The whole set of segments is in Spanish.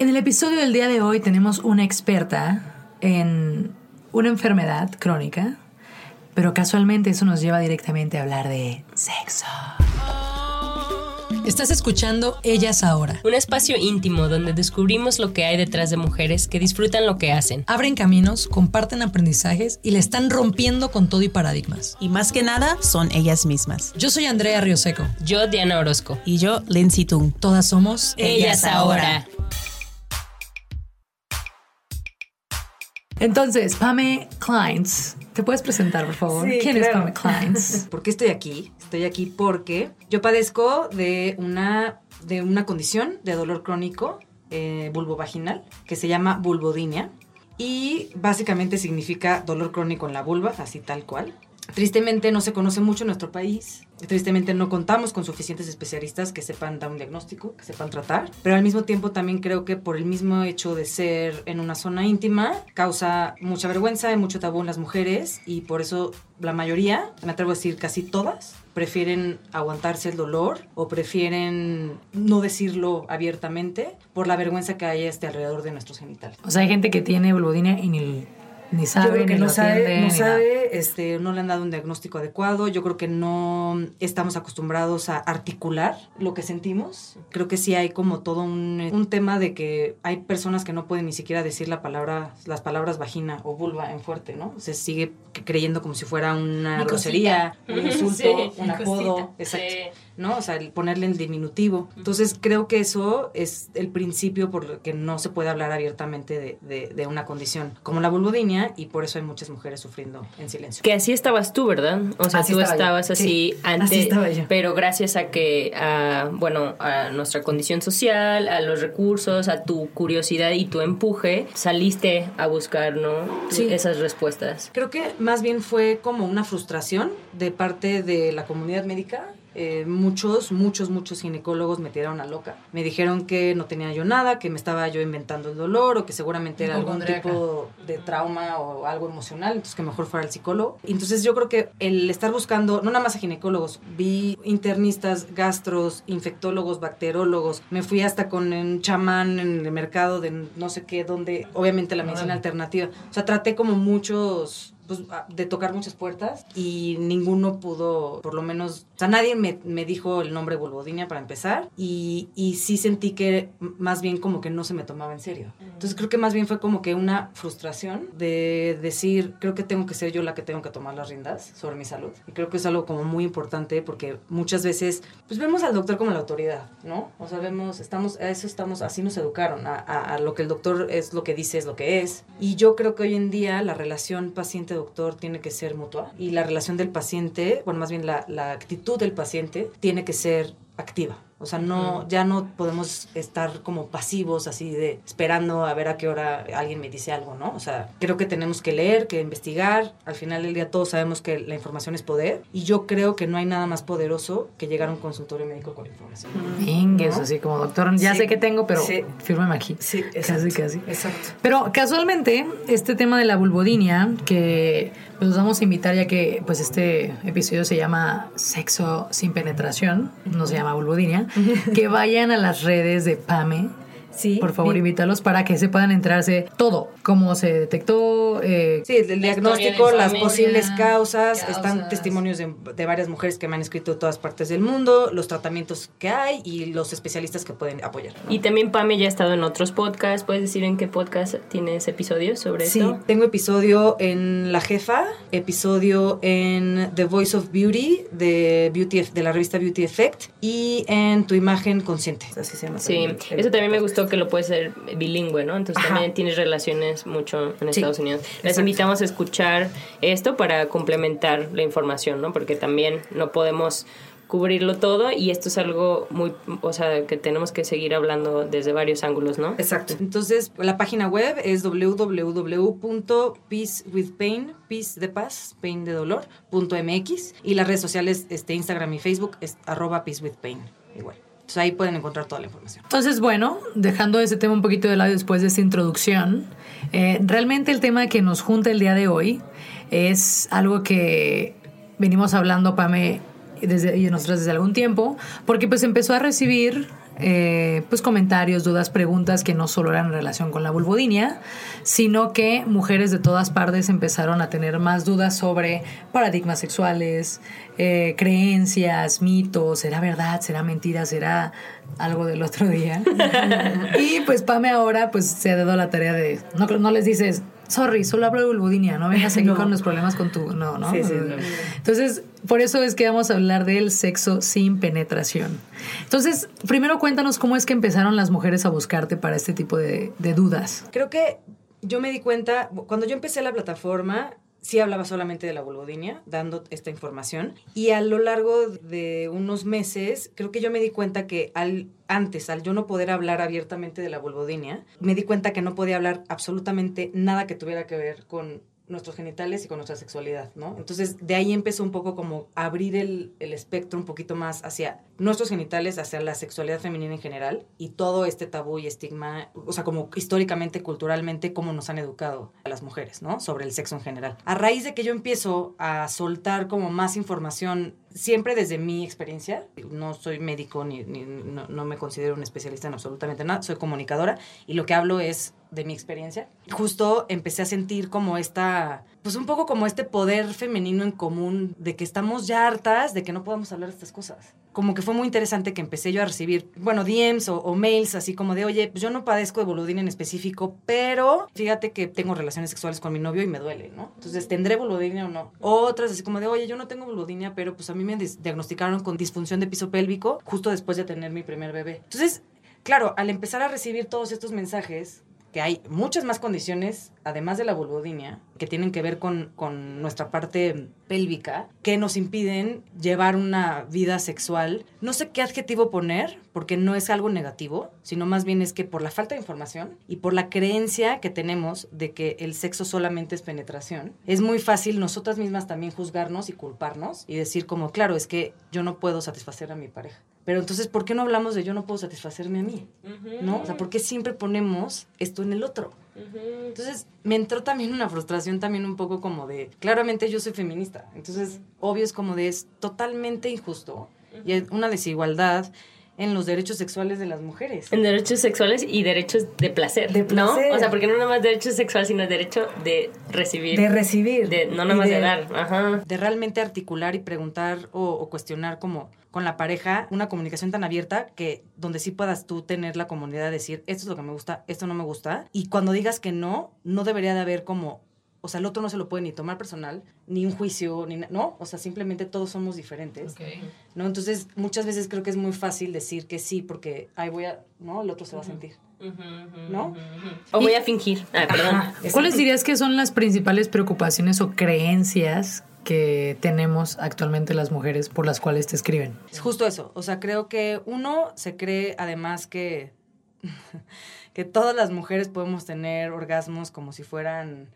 En el episodio del día de hoy tenemos una experta en una enfermedad crónica, pero casualmente eso nos lleva directamente a hablar de sexo. Estás escuchando Ellas Ahora. Un espacio íntimo donde descubrimos lo que hay detrás de mujeres que disfrutan lo que hacen. Abren caminos, comparten aprendizajes y le están rompiendo con todo y paradigmas. Y más que nada, son ellas mismas. Yo soy Andrea Rioseco. Yo, Diana Orozco. Y yo, Lindsay Tung. Todas somos Ellas Ahora. Entonces, Pame Kleins, ¿te puedes presentar, por favor? Sí, ¿Quién es. Pame Kleins? ¿Por qué estoy aquí? Estoy aquí porque yo padezco de una, de una condición de dolor crónico eh, vulvovaginal que se llama vulvodinia y básicamente significa dolor crónico en la vulva, así tal cual. Tristemente no se conoce mucho en nuestro país. Tristemente no contamos con suficientes especialistas que sepan dar un diagnóstico, que sepan tratar. Pero al mismo tiempo también creo que por el mismo hecho de ser en una zona íntima causa mucha vergüenza y mucho tabú en las mujeres y por eso la mayoría, me atrevo a decir casi todas, prefieren aguantarse el dolor o prefieren no decirlo abiertamente por la vergüenza que hay este alrededor de nuestros genitales. O sea, hay gente que tiene vulvodinia y ni, ni sabe, Yo creo que ni no sabe, atiende, no sabe, este, no le han dado un diagnóstico adecuado. Yo creo que no estamos acostumbrados a articular lo que sentimos. Creo que sí hay como todo un, un tema de que hay personas que no pueden ni siquiera decir la palabra, las palabras vagina o vulva en fuerte, ¿no? Se sigue creyendo como si fuera una grosería, un insulto, Sí, un apodo, cosita. exacto. Sí. ¿No? O sea, el ponerle el diminutivo. Entonces, creo que eso es el principio por el que no se puede hablar abiertamente de, de- de una condición como la vulvodinia y por eso hay muchas mujeres sufriendo en silencio. Que así estabas tú, ¿verdad? O sea, Así tú yo. estabas así Sí, antes, así estaba yo. pero gracias a que, a, bueno, a nuestra condición social, a los recursos, a tu curiosidad y tu empuje, saliste a buscar, ¿no? Sí. Esas respuestas. Creo que más bien fue como una frustración de parte de la comunidad médica. Eh, muchos, muchos, muchos ginecólogos me tiraron a loca. Me dijeron que no tenía yo nada, que me estaba yo inventando el dolor o que seguramente era algún tipo de trauma o algo emocional, entonces que mejor fuera el psicólogo. Entonces yo creo que el estar buscando, no nada más a ginecólogos, vi internistas, gastros, infectólogos, bacterólogos, me fui hasta con un chamán en el mercado de no sé qué, donde obviamente la medicina alternativa. O sea, traté como muchos pues, a- de tocar muchas puertas y ninguno pudo, por lo menos, o sea, nadie me, me dijo el nombre vulvodinia para empezar y, y sí sentí que más bien como que no se me tomaba en serio. Entonces creo que más bien fue como que una frustración de decir, creo que tengo que ser yo la que tengo que tomar las riendas sobre mi salud. Y creo que es algo como muy importante porque muchas veces, pues vemos al doctor como la autoridad, ¿no? O sea, vemos, estamos, a eso estamos, así nos educaron, a, a- a lo que el doctor es lo que dice, es lo que es. Y yo creo que hoy en día la relación paciente-doctor tiene que ser mutua y la relación del paciente, bueno, más bien la actitud del paciente tiene que ser activa. O sea, no, ya no podemos estar como pasivos así de esperando a ver a qué hora alguien me dice algo, ¿no? O sea, creo que tenemos que leer, que investigar. Al final del día todos sabemos que la información es poder y yo creo que no hay nada más poderoso que llegar a un consultorio médico con información. Venga, eso ¿No? así como doctor, ya Sí. sé que tengo, pero Sí. fírmame aquí. Sí, Casi, casi. Exacto. Pero casualmente, este tema de la vulvodinia, que pues, los vamos a invitar ya que pues este episodio se llama Sexo sin penetración, no se llama vulvodinia, que vayan a las redes de PAME. Sí. Por favor, invítalos para que se puedan enterarse todo, cómo se detectó, eh, Sí, el diagnóstico, las familia, posibles causas, causas. están testimonios de, de varias mujeres que me han escrito de todas partes del mundo, los tratamientos que hay y los especialistas que pueden apoyar. ¿no? Y también Pame ya ha estado en otros podcasts. ¿Puedes decir en qué podcast tienes episodios sobre Sí, esto? tengo episodio en La Jefa, episodio en The Voice of Beauty de, Beauty de la revista Beauty Effect y en Tu Imagen Consciente. Así se llama. Sí, el- el eso también me gustó que lo puedes ser bilingüe, ¿no? Entonces Ajá. también tienes relaciones mucho en Sí, Estados Unidos. Les exacto. invitamos a escuchar esto para complementar la información, ¿no? Porque también no podemos cubrirlo todo y esto es algo muy, o sea, que tenemos que seguir hablando desde varios ángulos, ¿no? Exacto. Entonces, la página web es www.peacewithpain, peace de paz, pain de dolor, punto MX y las redes sociales, este, Instagram y Facebook es arroba peacewithpain, igual. Entonces ahí pueden encontrar toda la información. Entonces, bueno, dejando ese tema un poquito de lado después de esta introducción, eh, realmente el tema que nos junta el día de hoy es algo que venimos hablando, Pame, desde, y nosotros desde algún tiempo, porque pues empezó a recibir eh, pues comentarios, dudas, preguntas que no solo eran en relación con la vulvodinia, sino que mujeres de todas partes empezaron a tener más dudas sobre paradigmas sexuales, eh, creencias, mitos, ¿será verdad? ¿Será mentira? ¿Será algo del otro día? y pues Pame ahora pues se ha dado la tarea de, no, no les dices, sorry, solo hablo de vulvodinia, no vengas a seguir con los problemas con tu... No, ¿no? Sí, sí, no. Entonces, por eso es que vamos a hablar del sexo sin penetración. Entonces, primero cuéntanos cómo es que empezaron las mujeres a buscarte para este tipo de, dudas. Creo que yo me di cuenta, cuando yo empecé la plataforma, sí hablaba solamente de la vulvodinia, dando esta información. Y a lo largo de unos meses, creo que yo me di cuenta que al, antes, al yo no poder hablar abiertamente de la vulvodinia, me di cuenta que no podía hablar absolutamente nada que tuviera que ver con nuestros genitales y con nuestra sexualidad, ¿no? Entonces, de ahí empezó un poco como abrir el, el, espectro un poquito más hacia nuestros genitales, hacia la sexualidad femenina en general y todo este tabú y estigma, o sea, como históricamente, culturalmente, cómo nos han educado a las mujeres, ¿no? Sobre el sexo en general. A raíz de que yo empiezo a soltar como más información siempre desde mi experiencia, no soy médico ni, no, me considero un especialista en absolutamente nada, soy comunicadora y lo que hablo es de mi experiencia. Justo empecé a sentir como esta, pues un poco como este poder femenino en común de que estamos ya hartas de que no podamos hablar de estas cosas. Como que fue muy interesante que empecé yo a recibir, bueno, DMs o, mails así como de, oye, pues yo no padezco de voludina en específico, pero fíjate que tengo relaciones sexuales con mi novio y me duele, ¿no? Entonces, ¿tendré voludina o no? Otras así como de, oye, yo no tengo voludina, pero pues a mí me diagnosticaron con disfunción de piso pélvico justo después de tener mi primer bebé. Entonces, claro, al empezar a recibir todos estos mensajes, hay muchas más condiciones, además de la vulvodinia, que tienen que ver con, con, nuestra parte pélvica, que nos impiden llevar una vida sexual. No sé qué adjetivo poner, porque no es algo negativo, sino más bien es que por la falta de información y por la creencia que tenemos de que el sexo solamente es penetración, es muy fácil nosotras mismas también juzgarnos y culparnos y decir como, claro, es que yo no puedo satisfacer a mi pareja. Pero entonces, ¿por qué no hablamos de yo no puedo satisfacerme a mí? Uh -huh. ¿No? O sea, ¿por qué siempre ponemos esto en el otro? Uh -huh. Entonces, me entró también una frustración también un poco como de, claramente yo soy feminista, entonces, obvio es como de, es totalmente injusto uh -huh. y es una desigualdad en los derechos sexuales de las mujeres. En derechos sexuales y derechos de placer, de placer. ¿no? O sea, porque no nada más derecho sexual, sino derecho de recibir. De recibir. De, no nada más de, de, dar. Ajá. De realmente articular y preguntar o, o, cuestionar como con la pareja una comunicación tan abierta que donde sí puedas tú tener la comunidad de decir, esto es lo que me gusta, esto no me gusta. Y cuando digas que no, no debería de haber como o sea, el otro no se lo puede ni tomar personal, ni un juicio, ni no, o sea, simplemente todos somos diferentes, Okay. ¿no? Entonces, muchas veces creo que es muy fácil decir que sí, porque ahí voy a, ¿no? El otro se va a sentir, ¿no? O voy a fingir, ah, perdón. ¿Cuáles dirías que son las principales preocupaciones o creencias que tenemos actualmente las mujeres por las cuales te escriben? Es justo eso, o sea, creo que uno se cree además que que todas las mujeres podemos tener orgasmos como si fueran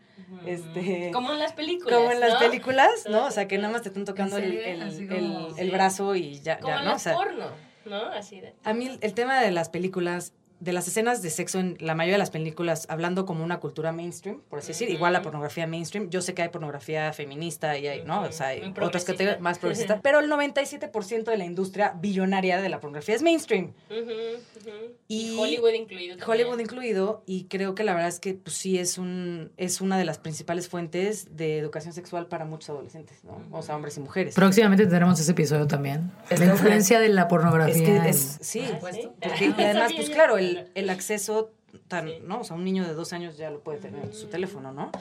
este como en las películas como en las películas no o sea que nada más te están tocando el, el, el, el, brazo y ya, como ya en no o sea, porno no así de a mí el tema de las películas de las escenas de sexo en la mayoría de las películas, hablando como una cultura mainstream, por así decir, uh -huh. igual la pornografía mainstream, yo sé que hay pornografía feminista y hay, ¿no? O sea, hay otras categorías más progresistas, pero el 97% de la industria billonaria de la pornografía es mainstream. Uh -huh, y, y, Hollywood incluido. También. Hollywood incluido, y creo que la verdad es que pues, sí es, un, es una de las principales fuentes de educación sexual para muchos adolescentes, ¿no? O sea, hombres y mujeres. Próximamente tendremos ese episodio también. La influencia de la pornografía. Es que es, sí, ah, porque, y además, pues claro, el, el acceso tan, sí. ¿no? O sea, un niño de dos años ya lo puede tener en su teléfono, ¿no?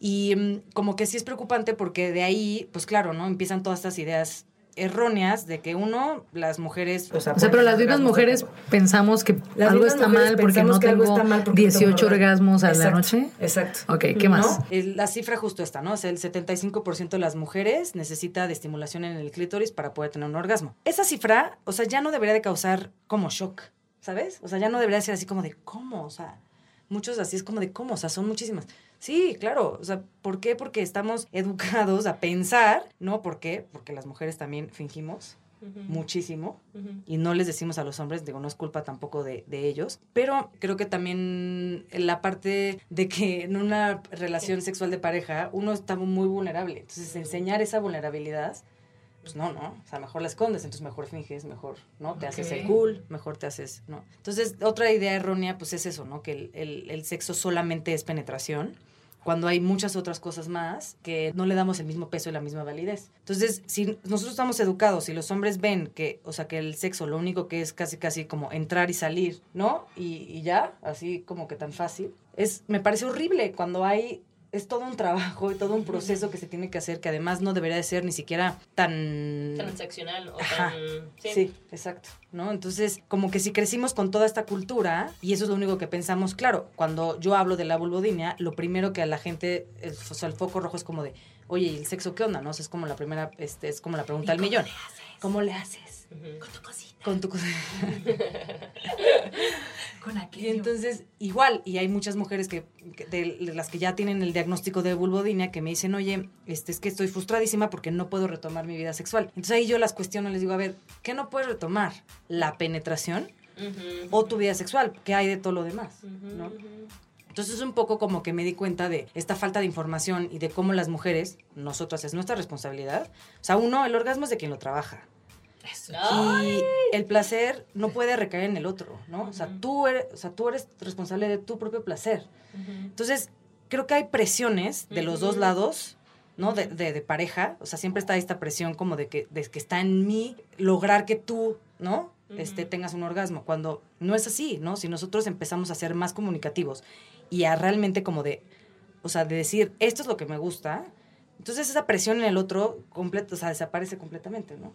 Y um, como que sí es preocupante porque de ahí, pues claro, ¿no? Empiezan todas estas ideas erróneas de que uno, las mujeres... O sea, pero las mismas mujeres pensamos que Las algo mismas está mujeres mal porque pensamos no que algo tengo está mal porque no tengo 18 un orgasmo. orgasmos a la noche. Exacto. Ok, ¿qué más? La cifra justo está, ¿no? O sea, el 75% de las mujeres necesita de estimulación en el clítoris para poder tener un orgasmo. Esa cifra, o sea, ya no debería de causar como shock, ¿sabes? O sea, ya no debería ser así como de, ¿cómo? O sea, muchos así es como de, ¿cómo? O sea, son muchísimas. Sí, claro. O sea, ¿por qué? Porque estamos educados a pensar, ¿no? ¿Por qué? Porque las mujeres también fingimos muchísimo y no les decimos a los hombres, digo, no es culpa tampoco de, de ellos, pero creo que también la parte de que en una relación sexual de pareja uno está muy vulnerable, entonces enseñar esa vulnerabilidad, pues no, no, o sea, mejor la escondes, entonces mejor finges, mejor, ¿no? Te haces el cool, mejor te haces, ¿no? Entonces, otra idea errónea, pues es eso, ¿no? Que el, el- el sexo solamente es penetración cuando hay muchas otras cosas más que no le damos el mismo peso y la misma validez. Entonces, si nosotros estamos educados y los hombres ven que, o sea, que el sexo lo único que es casi casi como entrar y salir, ¿no? Y, y ya, así como que tan fácil, es, me parece horrible cuando hay, es todo un trabajo y todo un proceso que se tiene que hacer que además no debería de ser ni siquiera tan... Transaccional o Ajá. tan... Sí. exacto, ¿no? Entonces, como que si crecimos con toda esta cultura, y eso es lo único que pensamos, claro, cuando yo hablo de la vulvodinia, lo primero que a la gente, el, o sea, el foco rojo es como de, oye, ¿y el sexo qué onda? ¿No? O sea, es como la primera, este, es como la pregunta del millón. ¿Cómo le haces? Ujú. Con tu cosita. Con Y entonces, igual, y hay muchas mujeres que, que de, de las que ya tienen el diagnóstico de vulvodinia que me dicen, oye, este, es que estoy frustradísima porque no puedo retomar mi vida sexual. Entonces ahí yo las cuestiono, les digo, a ver, ¿qué no puedes retomar? ¿La penetración o tu vida sexual? ¿Qué hay de todo lo demás? Entonces es un poco como que me di cuenta de esta falta de información y de cómo las mujeres, nosotras, es nuestra responsabilidad. O sea, uno, el orgasmo es de quien lo trabaja. Y el placer no puede recaer en el otro, ¿no? O sea, tú eres, o sea, tú eres responsable de tu propio placer. Entonces, creo que hay presiones de los dos lados, ¿no? De, de- de pareja. O sea, siempre está esta presión como de que, de que está en mí lograr que tú, ¿no? Este, tengas un orgasmo. Cuando no es así, ¿no? Si nosotros empezamos a ser más comunicativos y a realmente como de, o sea, de decir, esto es lo que me gusta, entonces esa presión en el otro, o sea, desaparece completamente, ¿no?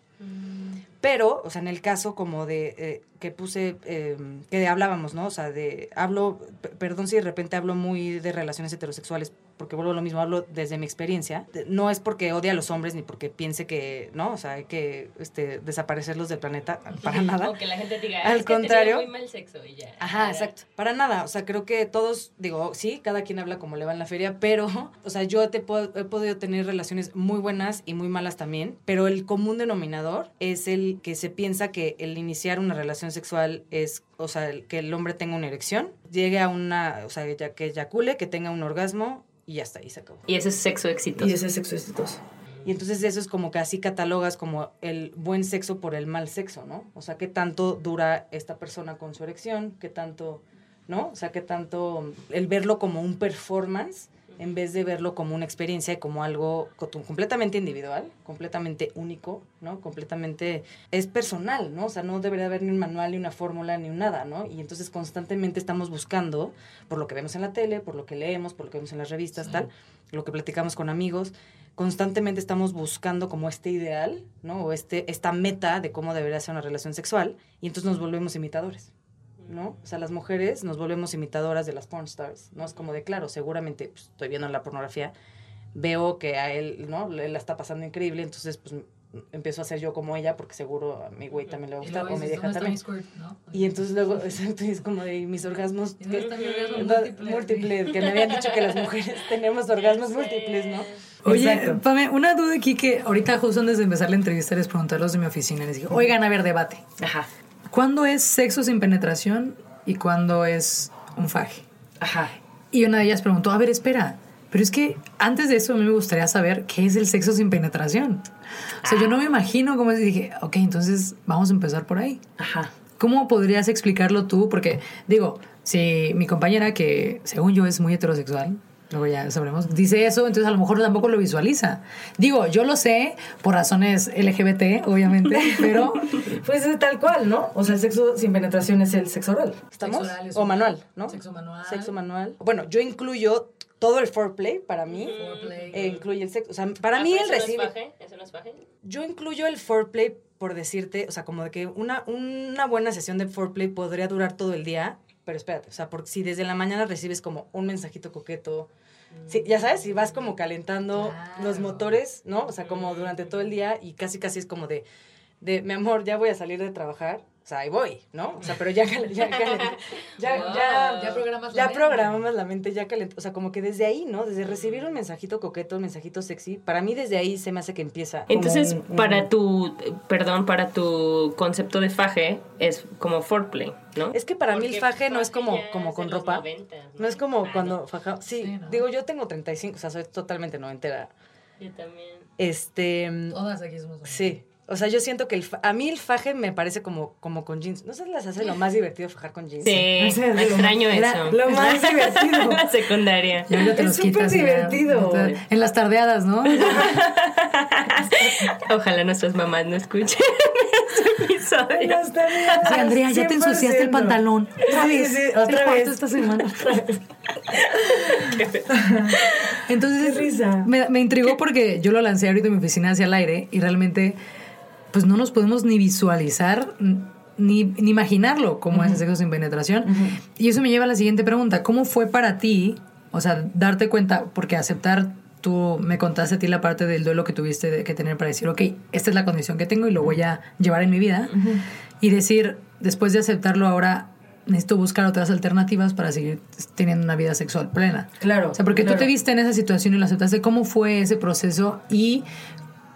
Pero, o sea, en el caso como de eh, que puse, eh, que hablábamos, ¿no? O sea, de, hablo, perdón si de repente hablo muy de relaciones heterosexuales, porque vuelvo a lo mismo, hablo desde mi experiencia. No es porque odie a los hombres ni porque piense que, ¿no? O sea, hay que este, desaparecerlos del planeta, para nada. O que la gente diga, Al es que contrario. muy mal sexo y ya. Ajá, exacto. Para nada. O sea, creo que todos, digo, sí, cada quien habla como le va en la feria, pero, o sea, yo te puedo- he podido tener relaciones muy buenas y muy malas también, pero el común denominador es el que se piensa que el iniciar una relación sexual es, o sea, que el hombre tenga una erección, llegue a una, o sea, que eyacule, que tenga un orgasmo y ya está, ahí se acabó. Y ese es sexo exitoso. Y ese es sexo exitoso. Y entonces eso es como que así catalogas como el buen sexo por el mal sexo, ¿no? O sea, qué tanto dura esta persona con su erección, qué tanto, ¿no? O sea, qué tanto el verlo como un performance en vez de verlo como una experiencia y como algo co- completamente individual, completamente único, ¿no? Completamente es personal, ¿no? O sea, no debería haber ni un manual, ni una fórmula, ni un nada, ¿no? Y entonces constantemente estamos buscando, por lo que vemos en la tele, por lo que leemos, por lo que vemos en las revistas, tal, lo que platicamos con amigos, constantemente estamos buscando como este ideal, ¿no? O este, esta meta de cómo debería ser una relación sexual, y entonces nos volvemos imitadores. ¿No? O sea, las mujeres nos volvemos imitadoras de las porn stars, ¿no? Es como de, claro, seguramente pues, estoy viendo la pornografía, veo que a él, ¿no? Le la está pasando increíble, entonces pues empiezo a ser yo como ella porque seguro a mi güey también le va a gustar o mi vieja también. Y entonces luego, exacto, es como de mis orgasmos ¿Y dónde que- está mi orgasmo no, múltiple? múltiples, que me habían dicho que las mujeres tenemos orgasmos múltiples, ¿no? Oye, Exacto. Pame, una duda aquí que ahorita justo antes de empezar la entrevista les pregunté a los de mi oficina, les dije, oigan, a ver, debate. Ajá, ¿Cuándo es sexo sin penetración y cuándo es un faje? ajá. Y una de ellas preguntó, a ver, espera, pero es que antes de eso a mí me gustaría saber qué es el sexo sin penetración. O sea, yo no me imagino cómo es. Y dije, ok, entonces vamos a empezar por ahí. Ajá. ¿Cómo podrías explicarlo tú? Porque, digo, si mi compañera, que según yo es muy heterosexual, luego ya sabremos, dice eso, entonces a lo mejor tampoco lo visualiza. Digo, yo lo sé por razones LGBT, obviamente, pero Pues es tal cual, ¿no? O sea, el sexo sin penetración es el sexo oral. ¿Estamos? Sexo oral es o un- manual, ¿no? Sexo manual. Sexo manual. Bueno, yo incluyo todo el foreplay para mí. Foreplay. eh, incluye el sexo. O sea, para Ah, mí el eso no es recibe. faje, ¿Eso no es faje? Yo incluyo el foreplay por decirte, o sea, como de que una, una buena sesión de foreplay podría durar todo el día, pero espérate, o sea, porque si desde la mañana recibes como un mensajito coqueto, sí, ya sabes, si vas como calentando Claro. los motores, ¿no? O sea, como durante todo el día y casi casi es como de, de mi amor, ya voy a salir de trabajar. O sea, ahí voy, ¿no? O sea, pero ya, ya, ya, Wow. ya, Ya programas la ya mente. programas la mente, ya calentó. O sea, como que desde ahí, ¿no? Desde recibir un mensajito coqueto, un mensajito sexy, para mí desde ahí se me hace que empieza. Entonces, un- un- para tu, perdón, para tu concepto de faje es como foreplay, ¿no? Es que para mí el faje no es como, como con ropa. 90, No es como Ah, cuando no. faja. Sí, Sí, ¿no? digo, yo tengo 35, o sea, soy totalmente noventera. Yo también. Este. todas aquí somos. Sí. O sea, yo siento que el fa- a mí el faje me parece como, como con jeans. ¿No se les hace lo más divertido fajar con jeans? Sí, extraño eso. lo más divertido. La secundaria. Te Es súper divertido. En las tardeadas, ¿no? Ojalá nuestras mamás no escuchen este episodio. Sí, Andrea, ya te ensuciaste el pantalón. Otra vez. sí, otra vez. esta semana. Entonces, Qué risa. Me, me intrigó porque yo lo lancé ahorita en mi oficina hacia el aire y realmente, pues no nos podemos ni visualizar ni, ni imaginarlo como es el sexo sin penetración. Y eso me lleva a la siguiente pregunta. ¿Cómo fue para ti, o sea, darte cuenta, porque aceptar, tú me contaste a ti la parte del duelo que tuviste que tener para decir, ok, esta es la condición que tengo y lo voy a llevar en mi vida. Y decir, después de aceptarlo ahora, necesito buscar otras alternativas para seguir teniendo una vida sexual plena. Claro, O sea, porque tú te viste en esa situación y lo aceptaste. ¿Cómo fue ese proceso? Y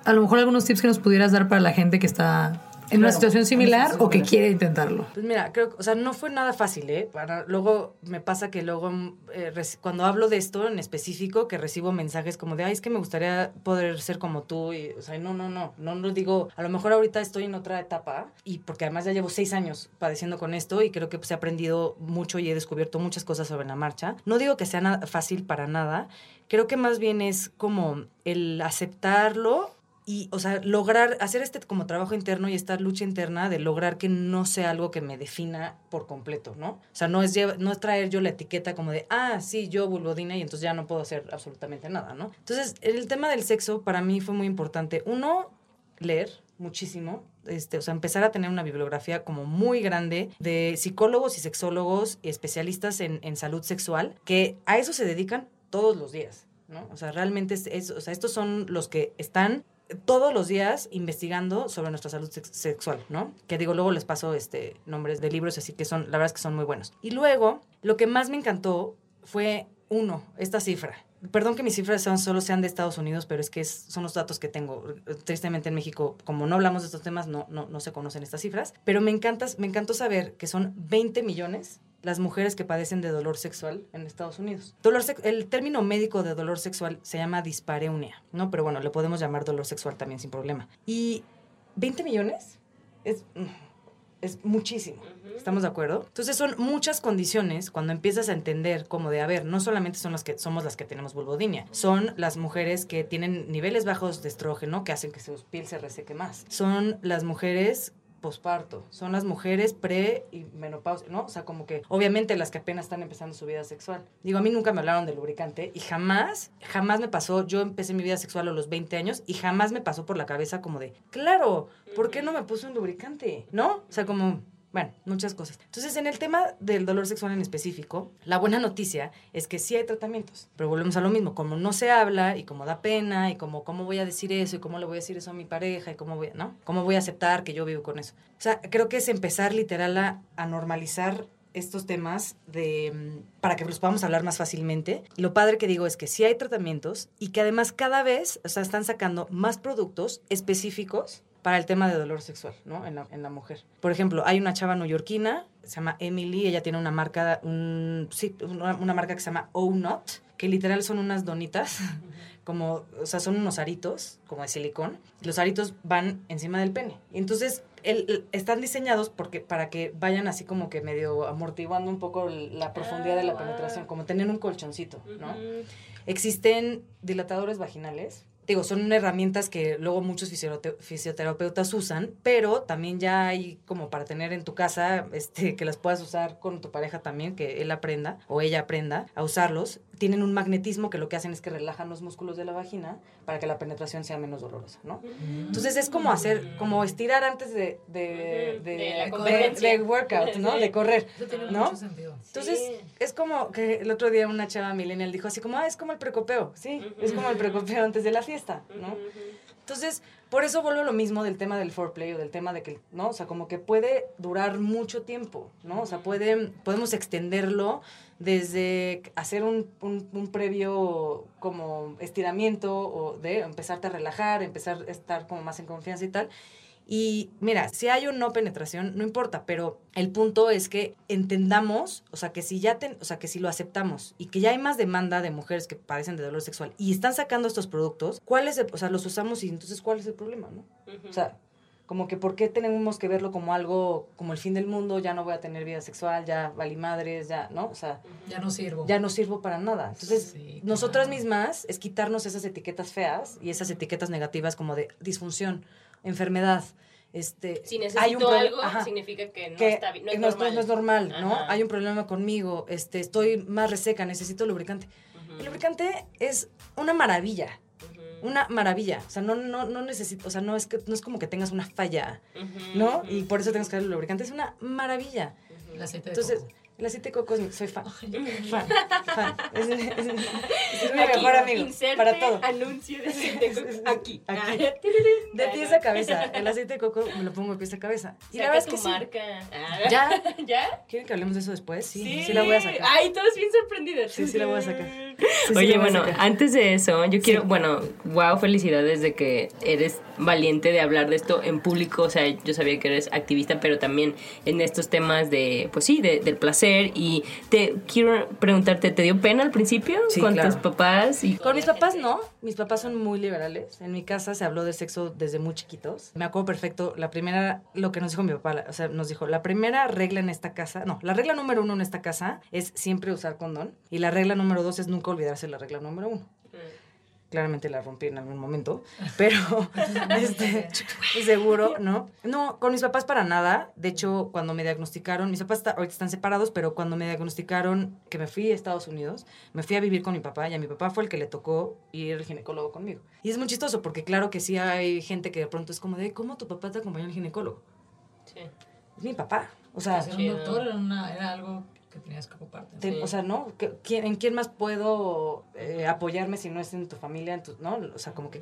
a lo mejor algunos tips que nos pudieras dar para la gente que está en una situación similar o que quiere intentarlo. Pues mira, creo que, o sea, no fue nada fácil, ¿eh? Para, luego me pasa que luego, mm, eh, cuando hablo de esto en específico, que recibo mensajes como de, ay, es que me gustaría poder ser como tú, y, o sea, no, no, no, no lo digo, a lo mejor ahorita estoy en otra etapa, y porque además ya llevo seis años padeciendo con esto, y creo que pues, he aprendido mucho y he descubierto muchas cosas sobre la marcha. No digo que sea nada fácil para nada, creo que más bien es como el aceptarlo y, o sea, lograr, hacer este como trabajo interno y esta lucha interna de lograr que no sea algo que me defina por completo, ¿no? O sea, no es, no es traer yo la etiqueta como de, ah, sí, yo vulvodina y entonces ya no puedo hacer absolutamente nada, ¿no? Entonces, el tema del sexo para mí fue muy importante. Uno, leer muchísimo, este, o sea, empezar a tener una bibliografía como muy grande de psicólogos y sexólogos y especialistas en, en salud sexual que a eso se dedican todos los días, ¿no? O sea, realmente es- o sea, estos son los que están todos los días investigando sobre nuestra salud sex- sexual, ¿no? Que digo, luego les paso este nombres de libros, así que son, la verdad es que son muy buenos. Y luego, lo que más me encantó fue, uno, esta cifra. Perdón que mis cifras sean, solo sean de Estados Unidos, pero es que son los datos que tengo. Tristemente en México, como no hablamos de estos temas, no, no, no se conocen estas cifras. Pero me, encanta, me encantó saber que son 20 millones las mujeres que padecen de dolor sexual en Estados Unidos. Dolor el término médico de dolor sexual se llama dispareunia, ¿no? Pero bueno, le podemos llamar dolor sexual también sin problema. Y 20 millones es, mm, es muchísimo. ¿Estamos de acuerdo? Entonces son muchas condiciones cuando empiezas a entender como de, a ver, no solamente son las que somos las que tenemos vulvodinia, son las mujeres que tienen niveles bajos de estrógeno que hacen que su piel se reseque más. Son las mujeres posparto, son las mujeres pre y menopausia, ¿no? O sea, como que obviamente las que apenas están empezando su vida sexual. Digo, a mí nunca me hablaron de lubricante y jamás, jamás me pasó, yo empecé mi vida sexual a los 20 años y jamás me pasó por la cabeza como de, claro, ¿por qué no me puse un lubricante? ¿No? O sea, como, bueno, muchas cosas. Entonces, en el tema del dolor sexual en específico, la buena noticia es que sí hay tratamientos, pero volvemos a lo mismo, como no se habla y como da pena y como cómo voy a decir eso y cómo le voy a decir eso a mi pareja y cómo voy, ¿no? ¿Cómo voy a aceptar que yo vivo con eso? O sea, creo que es empezar literal a, normalizar estos temas de mm, para que los podamos hablar más fácilmente. Lo padre que digo es que sí hay tratamientos y que además cada vez, o sea, están sacando más productos específicos para el tema de dolor sexual, ¿no? En la, en la mujer. Por ejemplo, hay una chava neoyorquina, se llama Emily, ella tiene una marca, un, sí, una, una marca que se llama Oh Not, que literal son unas donitas como, o sea, son unos aritos, como de silicón. Los aritos van encima del pene. Entonces, el- el- están diseñados porque, para que vayan así como que medio amortiguando un poco la profundidad de la wow. penetración, como tener un colchoncito, ¿no? Existen dilatadores vaginales. Digo, son herramientas que luego muchos fisiote- fisioterapeutas usan, pero también ya hay como para tener en tu casa, este, que las puedas usar con tu pareja también, que él aprenda o ella aprenda a usarlos. Tienen un magnetismo que lo que hacen es que relajan los músculos de la vagina para que la penetración sea menos dolorosa, ¿no? Entonces es como hacer, como estirar antes de, de, de, de la de- competencia. de workout, ¿no? De correr. Eso tiene ¿no? mucho sentido. Entonces, Sí. es como que el otro día una chava millennial dijo así como, ah, es como el precopeo. Sí, es como el precopeo antes de la fiesta, ¿no? Entonces, por eso vuelvo a lo mismo del tema del foreplay o del tema de que, ¿no? O sea, como que puede durar mucho tiempo, ¿no? O sea, puede, podemos extenderlo desde hacer un, un, un previo como estiramiento o de empezarte a relajar, empezar a estar como más en confianza y tal. Y mira, si hay o no penetración, no importa, pero el punto es que entendamos, o sea, que si ya ten- o sea, que si lo aceptamos y que ya hay más demanda de mujeres que padecen de dolor sexual y están sacando estos productos, ¿cuál es el, o sea, los usamos y entonces cuál es el problema, no? O sea, como que por qué tenemos que verlo como algo como el fin del mundo, ya no voy a tener vida sexual, ya valí madres, ya, ¿no? O sea, Ya no sirvo. ya no sirvo para nada. Entonces, Sí, nosotras claro. mismas es quitarnos esas etiquetas feas y esas etiquetas negativas como de disfunción, enfermedad. Este, Si hay un necesito algo, ajá, significa que no que está bien. No es no, normal. no es normal, ¿no? Hay un problema conmigo, este, estoy más reseca, necesito lubricante. El lubricante es una maravilla. Una maravilla. O sea, no, no, no necesito, o sea, no es que no es como que tengas una falla, ¿no? Y por eso tengas que dar el lubricante. Es una maravilla. El aceite de Entonces, coco. el aceite de coco es mi- soy fan. Fan, fan. Es, es- es- es mi Aquí, mejor amigo. Para todo. anuncio de aceite de coco. Aquí. Aquí. De pies a cabeza. El aceite de coco me lo pongo de pies a cabeza. Y la verdad es que sí. marca. ¿Ya? ¿Ya? ¿Quieren que hablemos de eso después? Sí, sí, la voy a sacar. Ay, todos bien sorprendidos. Sí, sí la voy a sacar. Sí, Oye, bueno, antes de eso, yo quiero, bueno, wow, felicidades de que eres valiente de hablar de esto en público. O sea, yo sabía que eres activista, pero también en estos temas de, pues sí, de- del placer. Y te quiero preguntarte, ¿te dio pena al principio Sí, con claro. tus papás? Y Con mis papás no, mis papás son muy liberales. En mi casa se habló de sexo desde muy chiquitos. Me acuerdo perfecto, la primera, lo que nos dijo mi papá, o sea, nos dijo, la primera regla en esta casa, no, la regla número uno en esta casa es siempre usar condón. Y la regla número dos es nunca olvidarse la regla número uno. Claramente la rompí en algún momento, pero este, seguro, ¿no? No, con mis papás para nada. De hecho, cuando me diagnosticaron, mis papás está- ahorita están separados, pero cuando me diagnosticaron que me fui a Estados Unidos, me fui a vivir con mi papá y a mi papá fue el que le tocó ir al ginecólogo conmigo. Y es muy chistoso porque claro que sí hay gente que de pronto es como de, ¿cómo tu papá te acompañó al ginecólogo? Sí. Es mi papá. O sea, Ser un doctor era, una- era algo que tenías que ocuparte. te- o sea, ¿no? ¿Qué- quién- ¿En quién más puedo eh, apoyarme si no es en tu familia, en tu, ¿no? O sea, como que,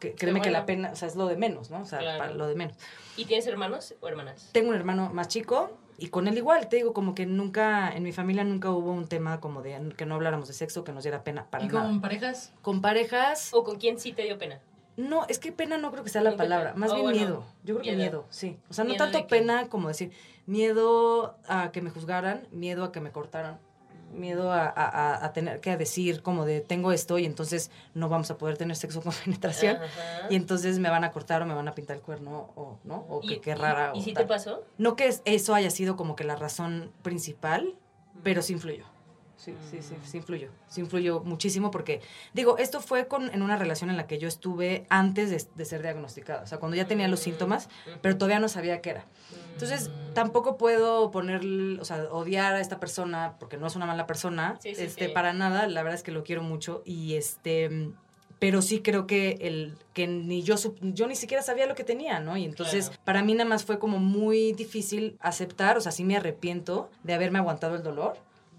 que- créeme que la pena, o sea, es lo de menos, ¿no? O sea, Claro. para lo de menos. ¿Y tienes hermanos o hermanas? Tengo un hermano más chico y con él igual, te digo, como que nunca, en mi familia nunca hubo un tema como de que no habláramos de sexo, que nos diera pena para ¿Y nada. con parejas? Con parejas, ¿O con quién sí te dio pena? No, es que pena no creo que sea la palabra, más oh, bien bueno, miedo. Yo creo que miedo. sí. O sea, no ¿Miedo tanto pena como decir, miedo a que me juzgaran, miedo a que me cortaran, miedo a, a- a- a tener que decir como de tengo esto y entonces no vamos a poder tener sexo con penetración. Ajá. Y entonces me van a cortar o me van a pintar el cuerno o, ¿no? O que qué rara. ¿Y, o si tal. te pasó? No que es- eso haya sido como que la razón principal, pero sí influyó. Sí, sí, sí, sí influyó. Sí influyó muchísimo porque, digo, esto fue con, en una relación en la que yo estuve antes de, de ser diagnosticada. O sea, cuando ya tenía los síntomas, pero todavía no sabía qué era. Entonces, tampoco puedo poner, o sea, odiar a esta persona porque no es una mala persona, Sí, sí, este, sí. para nada. La verdad es que lo quiero mucho y este, pero sí creo que el que ni yo yo ni siquiera sabía lo que tenía, ¿no? Y entonces Claro. para mí nada más fue como muy difícil aceptar, o sea, sí me arrepiento de haberme aguantado el dolor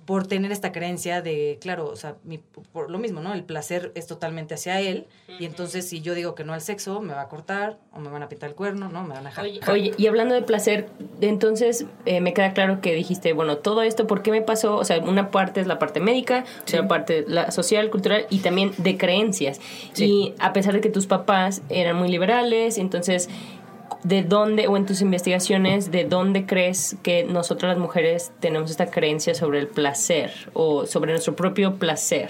por tener esta creencia de, claro, o sea, mi- por lo mismo, ¿no? El placer es totalmente hacia él y entonces si yo digo que no al sexo, me va a cortar o me van a pintar el cuerno, ¿no? Me van a dejar. Oye, oye, y hablando de placer, entonces eh, me queda claro que dijiste, bueno, todo esto, ¿por qué me pasó? O sea, una parte es la parte médica, otra parte la social, cultural y también de creencias. Sí. Y a pesar de que tus papás eran muy liberales, entonces, ¿de dónde, o en tus investigaciones, de dónde crees que nosotras las mujeres tenemos esta creencia sobre el placer o sobre nuestro propio placer?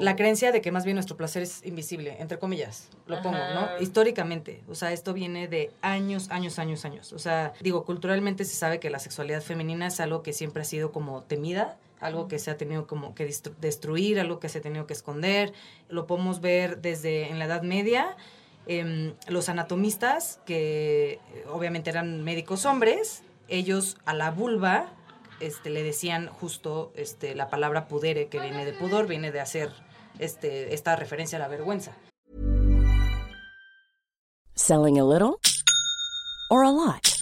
La creencia de que más bien nuestro placer es invisible, entre comillas, lo pongo, ¿no? Históricamente, o sea, esto viene de años, años, años, años. O sea, digo, culturalmente se sabe que la sexualidad femenina es algo que siempre ha sido como temida, algo que se ha tenido como que destruir, algo que se ha tenido que esconder. Lo podemos ver desde en la Edad Media. Em, los anatomistas, que eh, obviamente eran médicos hombres, ellos a la vulva este, le decían justo este, la palabra pudere, que viene de pudor, viene de hacer este, esta referencia a la vergüenza. Selling a little or a lot?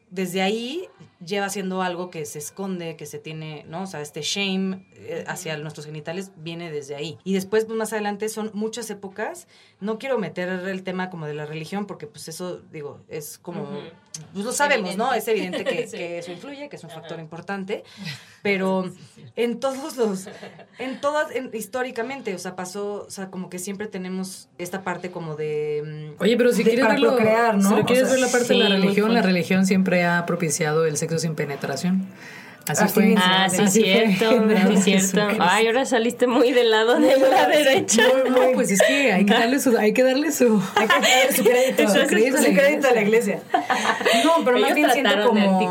desde ahí lleva siendo algo que se esconde, que se tiene, ¿no? O sea, este shame eh, hacia nuestros genitales viene desde ahí. Y después, pues, más adelante, son muchas épocas. No quiero meter el tema como de la religión, porque pues eso, digo, es como, pues lo sabemos, ¿no? Es evidente que, que, eso influye, que es un factor importante, pero en todos los, en todas, históricamente, o sea, pasó, o sea, como que siempre tenemos esta parte como de... Mm, Oye, pero si quieres verlo, crear, ¿no? Si quieres ver la parte de la religión, la religión siempre ha propiciado el sexo sin penetración. Así, fue. Ah, sí, cierto. Sí, cierto. Ay, ahora saliste muy del lado de la derecha. No, pues es que hay que darle su, hay que darle su, hay que darle su crédito, su crédito, su crédito a la iglesia. No, pero más bien siento como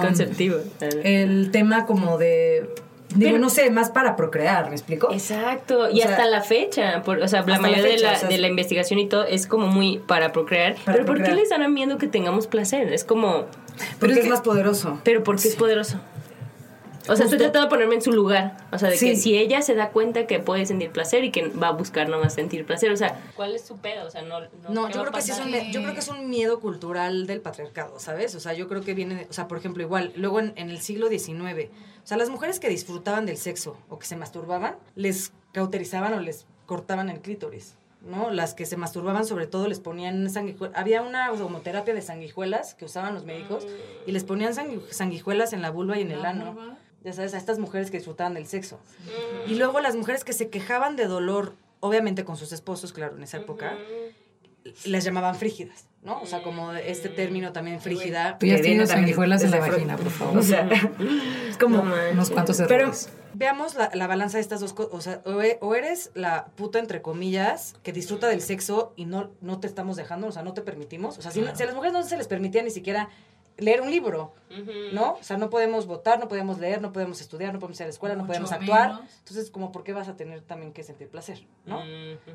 el tema como de Digo, no sé, más para procrear, ¿me explico? Exacto, y hasta la fecha, por, o sea, la mayoría de, la, de la investigación y todo es como muy para procrear. pero ¿por qué le están viendo que tengamos placer? Es como... Porque es, más poderoso. Pero ¿por qué es poderoso? O sea, estoy tratando de ponerme en su lugar. O sea, de que si ella se da cuenta que puede sentir placer y que va a buscar nomás sentir placer. O sea, ¿cuál es su pedo? O sea, no. No, yo, creo que sí es un, yo creo que es un miedo cultural del patriarcado, ¿sabes? O sea, yo creo que viene. O sea, por ejemplo, igual, luego en, en el siglo XIX, o sea, las mujeres que disfrutaban del sexo o que se masturbaban, les cauterizaban o les cortaban el clítoris. ¿no? Las que se masturbaban sobre todo les ponían sanguijuelas. Había una homoterapia de sanguijuelas que usaban los médicos y les ponían sanguijuelas en la vulva y en el ano ya sabes, a estas mujeres que disfrutaban del sexo. Y luego las mujeres que se quejaban de dolor, obviamente con sus esposos, claro, en esa época, les llamaban frígidas, ¿no? O sea, como este término también frígida. Tú ya tienes sanguijuelas en la vagina, por favor. O sea, es como unos cuantos errores. Pero veamos la, la, balanza de estas dos cosas. O sea, e, o, eres la puta, entre comillas, que disfruta del sexo y no, no te estamos dejando, o sea, no te permitimos. O sea, si, si a las mujeres no se les permitía ni siquiera leer un libro, ¿no? O sea, no podemos votar, no podemos leer, no podemos estudiar, no podemos ir a la escuela, no podemos actuar. Entonces, como, ¿por qué vas a tener también que sentir placer, ¿no?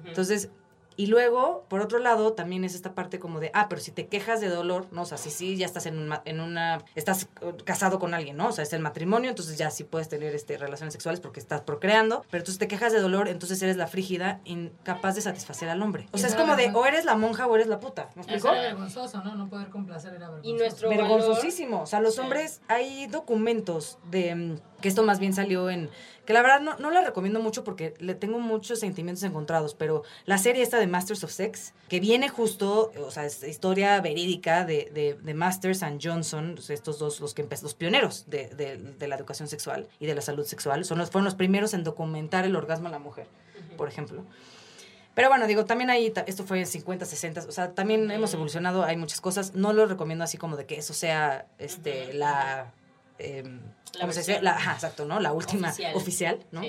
Entonces, y luego, por otro lado, también es esta parte como de, ah, pero si te quejas de dolor, ¿no? O sea, si sí, ya estás en, una, en una, estás casado con alguien, ¿no? O sea, es el matrimonio, entonces ya sí puedes tener este, relaciones sexuales porque estás procreando, pero entonces te quejas de dolor, entonces eres la frígida, incapaz de satisfacer al hombre. O sea, es como de, o eres la monja o eres la puta, ¿me explico? Es vergonzoso, ¿no? No poder complacer era vergonzoso. Y nuestro Vergonzosísimo. O sea, los hombres, hay documentos de, mm, que esto más bien salió en que la verdad no, no, la recomiendo mucho porque le tengo muchos sentimientos encontrados, pero la serie esta de Masters of Sex, que viene justo, o sea, es historia verídica de, de, de Masters and Johnson, estos dos, los, que los pioneros de, de, la educación sexual y de la salud sexual, son los, fueron los primeros en documentar el orgasmo a la mujer, por ejemplo. Pero bueno, digo, también ahí, esto fue en 50, 60, o sea, también hemos evolucionado, hay muchas cosas, no lo recomiendo así como de que eso sea este, la Em, la, exacto, ¿no? La última oficial, ¿no?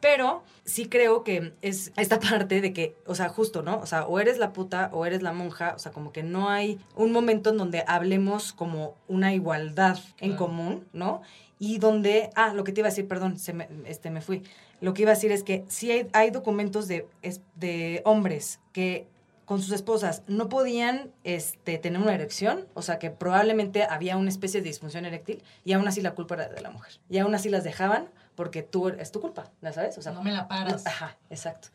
Pero sí creo que es esta parte de que, o sea, justo, ¿no? O sea, o eres la puta o eres la monja, o sea, como que no hay un momento en donde hablemos como una igualdad en común, ¿no? Y donde, ah, lo que te iba a decir, perdón, se me, este, me fui. Lo que iba a decir es que sí hay, hay documentos de, de hombres que con sus esposas no podían este, tener una erección, o sea que probablemente había una especie de disfunción eréctil y aún así la culpa era de la mujer. Y aún así las dejaban porque tú es tu culpa, ¿ya sabes? O sea, No me la paras. no- ajá, exacto.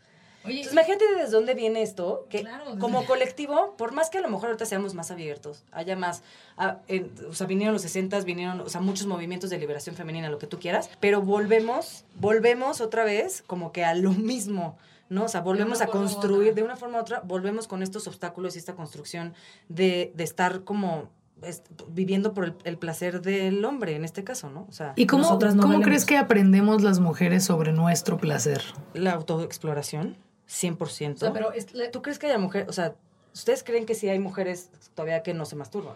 Oye, Entonces, imagínate desde dónde viene esto, que Claro, como colectivo, por más que a lo mejor ahorita seamos más abiertos, haya más, ah, en- o sea, vinieron los 60, vinieron, o sea, muchos movimientos de liberación femenina, lo que tú quieras, pero volvemos, volvemos otra vez como que a lo mismo, ¿no? O sea, volvemos a construir, de una forma u otra, volvemos con estos obstáculos y esta construcción de, de estar como es- viviendo por el, el placer del hombre, en este caso, ¿no? O sea, ¿Y cómo, nosotras no cómo valemos. crees que aprendemos las mujeres sobre nuestro placer? La autoexploración, 100%. O sea, pero es la- ¿Tú crees que haya mujeres, o sea, ustedes creen que sí hay mujeres todavía que no se masturban?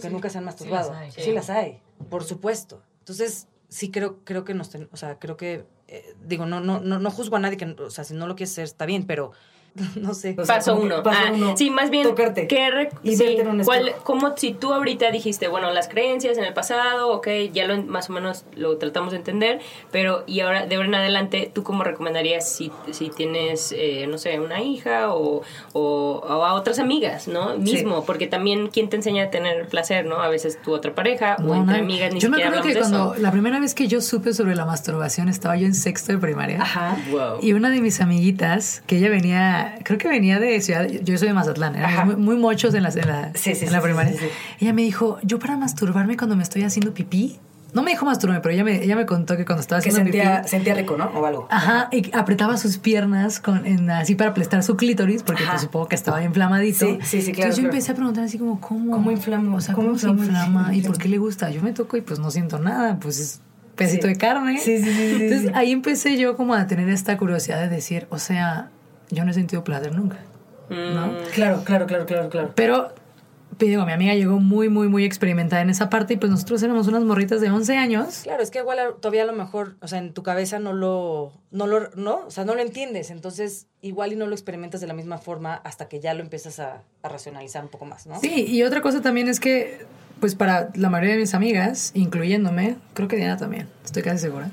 que nunca se han masturbado? las hay. Sí, las hay, por supuesto. Entonces, sí creo, creo que nos, ten- o sea, creo que, eh, digo, no, no, no, no juzgo a nadie que, o sea, si no lo quieres hacer, está bien, pero no sé. O sea, Paso que uno. paso Ah, uno, sí, más bien. Tocarte. ¿qué re- y sí, verte en un cuál- como si tú ahorita dijiste, bueno, las creencias en el pasado, ok, ya lo, más o menos lo tratamos de entender, pero y ahora de ahora en adelante, ¿tú cómo recomendarías si, si tienes, eh, no sé, una hija o, o, o a otras amigas, ¿no? Mismo, porque también, ¿quién te enseña a tener placer, ¿no? A veces tu otra pareja o No, entre nadie. amigas ni yo me siquiera acuerdo que de cuando eso. la primera vez que yo supe sobre la masturbación estaba yo en sexto de primaria. Ajá. Wow. Y una de mis amiguitas, que ella venía, creo que venía de ciudad, yo soy de Mazatlán, éramos muy, muy mochos en la, en la, Sí, sí, en sí, la sí, primaria. Ella me dijo, yo para masturbarme cuando me estoy haciendo pipí, no me dijo masturbarme, pero ella me, ella me contó que cuando estaba Que haciendo sentía, pipí, sentía rico, ¿no? O algo. Ajá, y apretaba sus piernas con, en- así para aplastar su clítoris, porque pues, supongo que estaba inflamadito. Sí, sí, sí, claro, Entonces yo claro. empecé a preguntar así como, ¿cómo? ¿Cómo inflama? O sea, ¿Cómo ¿cómo, se inflama? ¿Y por qué le gusta? Yo me toco y pues no siento nada, pues es pedacito Sí. de carne. Sí, sí, sí, Entonces ahí empecé yo como a tener esta curiosidad de decir, o sea, yo no he sentido placer nunca, ¿no? Claro, claro, claro, claro, claro. Pero, digo, mi amiga llegó muy, muy, muy experimentada en esa parte y pues nosotros éramos unas morritas de 11 años. Claro, es que igual todavía a lo mejor, o sea, en tu cabeza no lo, no lo, ¿no? O sea, no lo entiendes, entonces igual y no lo experimentas de la misma forma hasta que ya lo empiezas a, a racionalizar un poco más, ¿no? Sí, y otra cosa también es que, pues para la mayoría de mis amigas, incluyéndome, creo que Diana también, estoy casi segura,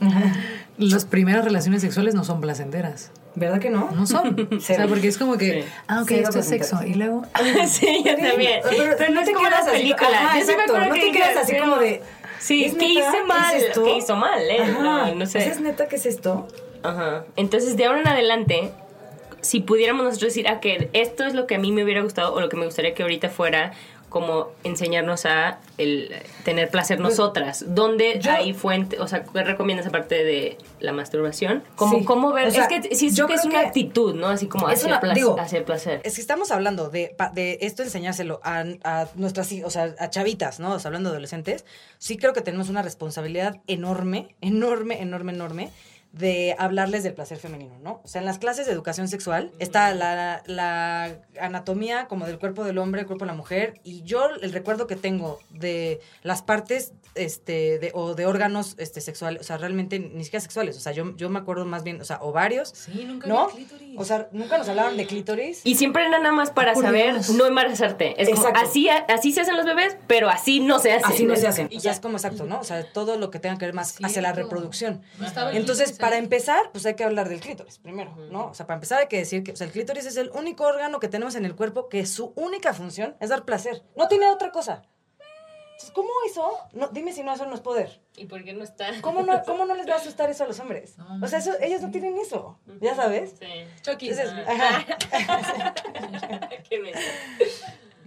las primeras relaciones sexuales no son placenteras. ¿Verdad que no? No son. o sea, porque es como que, Sí. ah, ok, Cero esto es sexo. Y luego, sí, yo también. Pero, no es te como quedas las así, películas. ajá, Yo sí me exacto, no que te quedas así como de, Sí, ¿es ¿qué neta? hice mal? ¿Es esto? ¿Qué hizo mal, eh? Ajá. No, no sé. ¿Es neta que es esto? Ajá. Entonces, de ahora en adelante, si pudiéramos nosotros decir, ah, que esto es lo que a mí me hubiera gustado o lo que me gustaría que ahorita fuera como enseñarnos a el tener placer nosotras. ¿Dónde Pues, yo- hay fuente? O sea, ¿qué recomiendas aparte de la masturbación? Como Sí. cómo ver, O sea, es que sí, es, yo que es una que- actitud, ¿no? Así como hacia, una- placer, digo, hacia el placer. Es que estamos hablando de, de esto enseñárselo a, a nuestras, o sea, a chavitas, ¿no? O sea, hablando de adolescentes. Sí creo que tenemos una responsabilidad enorme, enorme, enorme, enorme de hablarles del placer femenino, ¿no? O sea, en las clases de educación sexual está la, la anatomía como del cuerpo del hombre, el cuerpo de la mujer, y yo el recuerdo que tengo de las partes este, de, o de órganos este, sexuales, o sea, realmente ni siquiera sexuales, o sea, yo, yo me acuerdo más bien, o sea, ovarios, Sí, nunca ¿no? clítoris. O sea, nunca nos hablaron de clítoris. Y siempre era nada más para Por saber Dios. no embarazarte. Es como, así, así se hacen los bebés, pero así no se hacen. Así no se hacen. Y O sea, ya. es como exacto, ¿no? O sea, todo lo que tenga que ver más hacia la reproducción. No estaba el Entonces, para empezar, pues hay que hablar del clítoris primero, ¿no? O sea, para empezar hay que decir que o sea, el clítoris es el único órgano que tenemos en el cuerpo que su única función es dar placer. No tiene otra cosa. Entonces, ¿cómo eso? No, dime si no eso no es poder. ¿Y por qué no está? ¿Cómo no, ¿Cómo no les va a asustar eso a los hombres? O sea, eso, ellos no tienen eso, ¿ya sabes? Sí. Chucky. Entonces, ajá. Qué menso.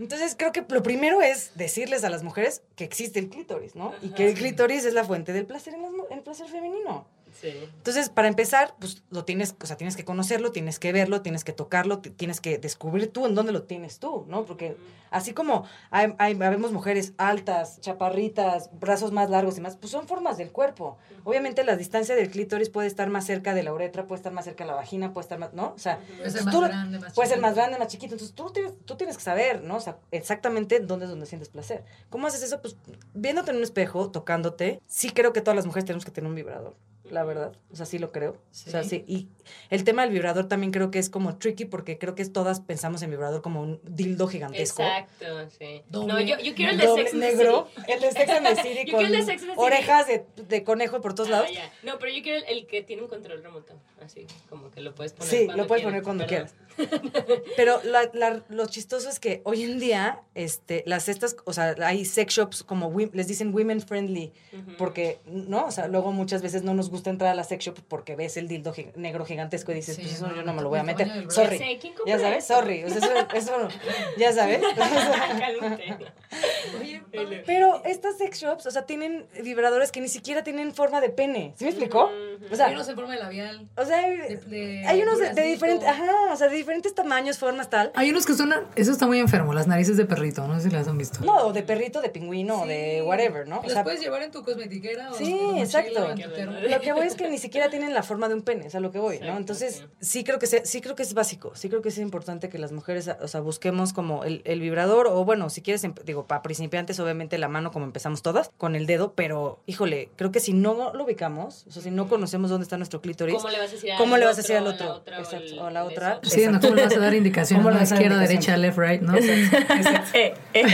Entonces creo que lo primero es decirles a las mujeres que existe el clítoris, ¿no? Y que el clítoris es la fuente del placer en las el placer femenino. Sí. Entonces, para empezar, pues lo tienes, o sea, tienes que conocerlo, tienes que verlo, tienes que tocarlo, ti- tienes que descubrir tú en dónde lo tienes tú, ¿no? Porque así como hay, hay, habemos mujeres altas, chaparritas, brazos más largos y más, pues son formas del cuerpo. Obviamente la distancia del clítoris puede estar más cerca de la uretra, puede estar más cerca de la vagina, puede estar más, ¿no? O sea, Puede ser pues, más tú- grande, más puede ser chiquito. más grande, más chiquito. Entonces tú tienes, tú tienes que saber, ¿no? O sea, exactamente dónde es donde sientes placer. ¿Cómo haces eso? Pues viéndote en un espejo, tocándote. Sí creo que todas las mujeres tenemos que tener un vibrador, la verdad. O sea, sí lo creo. O sea, sí. Y el tema del vibrador también creo que es como tricky porque creo que es todas pensamos en vibrador como un dildo gigantesco. Exacto, sí. Doble- no, yo, yo quiero el de Sex negro, City. el de Sex and the City Yo quiero con el de Sex and the City. orejas de, de conejo por todos Ah, lados. ya. No, pero yo quiero el, el que tiene un control remoto. Así, como que lo puedes poner Sí, cuando lo puedes quieras. poner cuando Perdón. quieras. Pero la- la- lo chistoso es que hoy en día, este, las estas, o sea, hay sex shops como, les dicen women friendly, porque, ¿no? O sea, luego muchas veces no nos gusta entrar a la sex shop porque ves el dildo gi- negro gigantesco y dices, Sí, pues eso no, yo no me lo voy a meter. Sorry. Ya sé, ¿quién Ya compra sabes, sorry. O sea, eso, eso, ya sabes. Pero estas sex shops, o sea, tienen vibradores que ni siquiera tienen forma de pene. ¿Sí me explicó? O sea, hay unos en forma de labial. o sea, de- de hay unos de, diferentes, ajá, o sea, de diferentes tamaños, formas, tal. Hay unos que son, eso está muy enfermo, las narices de perrito, no sé si las han visto. No, o de perrito, de pingüino, o de whatever, ¿no? O Los sea, puedes llevar en tu cosmetiquera o Sí, en tu mochila exacto. o. Lo que voy es que ni siquiera tienen la forma de un pene, es a lo que voy, ¿no? Entonces, sí creo que se- sí creo que es básico, sí creo que es importante que las mujeres, o sea, busquemos como el, el vibrador o bueno, si quieres, em- digo, para principiantes obviamente la mano como empezamos todas con el dedo, pero híjole, creo que si no lo ubicamos, o sea, si no conocemos dónde está nuestro clítoris, ¿Cómo le vas a decir al ¿cómo le vas a otro, decir al la Exacto, o a la otra. Sí, no, ¿cómo le vas a dar indicaciones? ¿Cómo le ¿no? vas a dar Izquierda, indicación? derecha, left, right, ¿no? Eh, eh.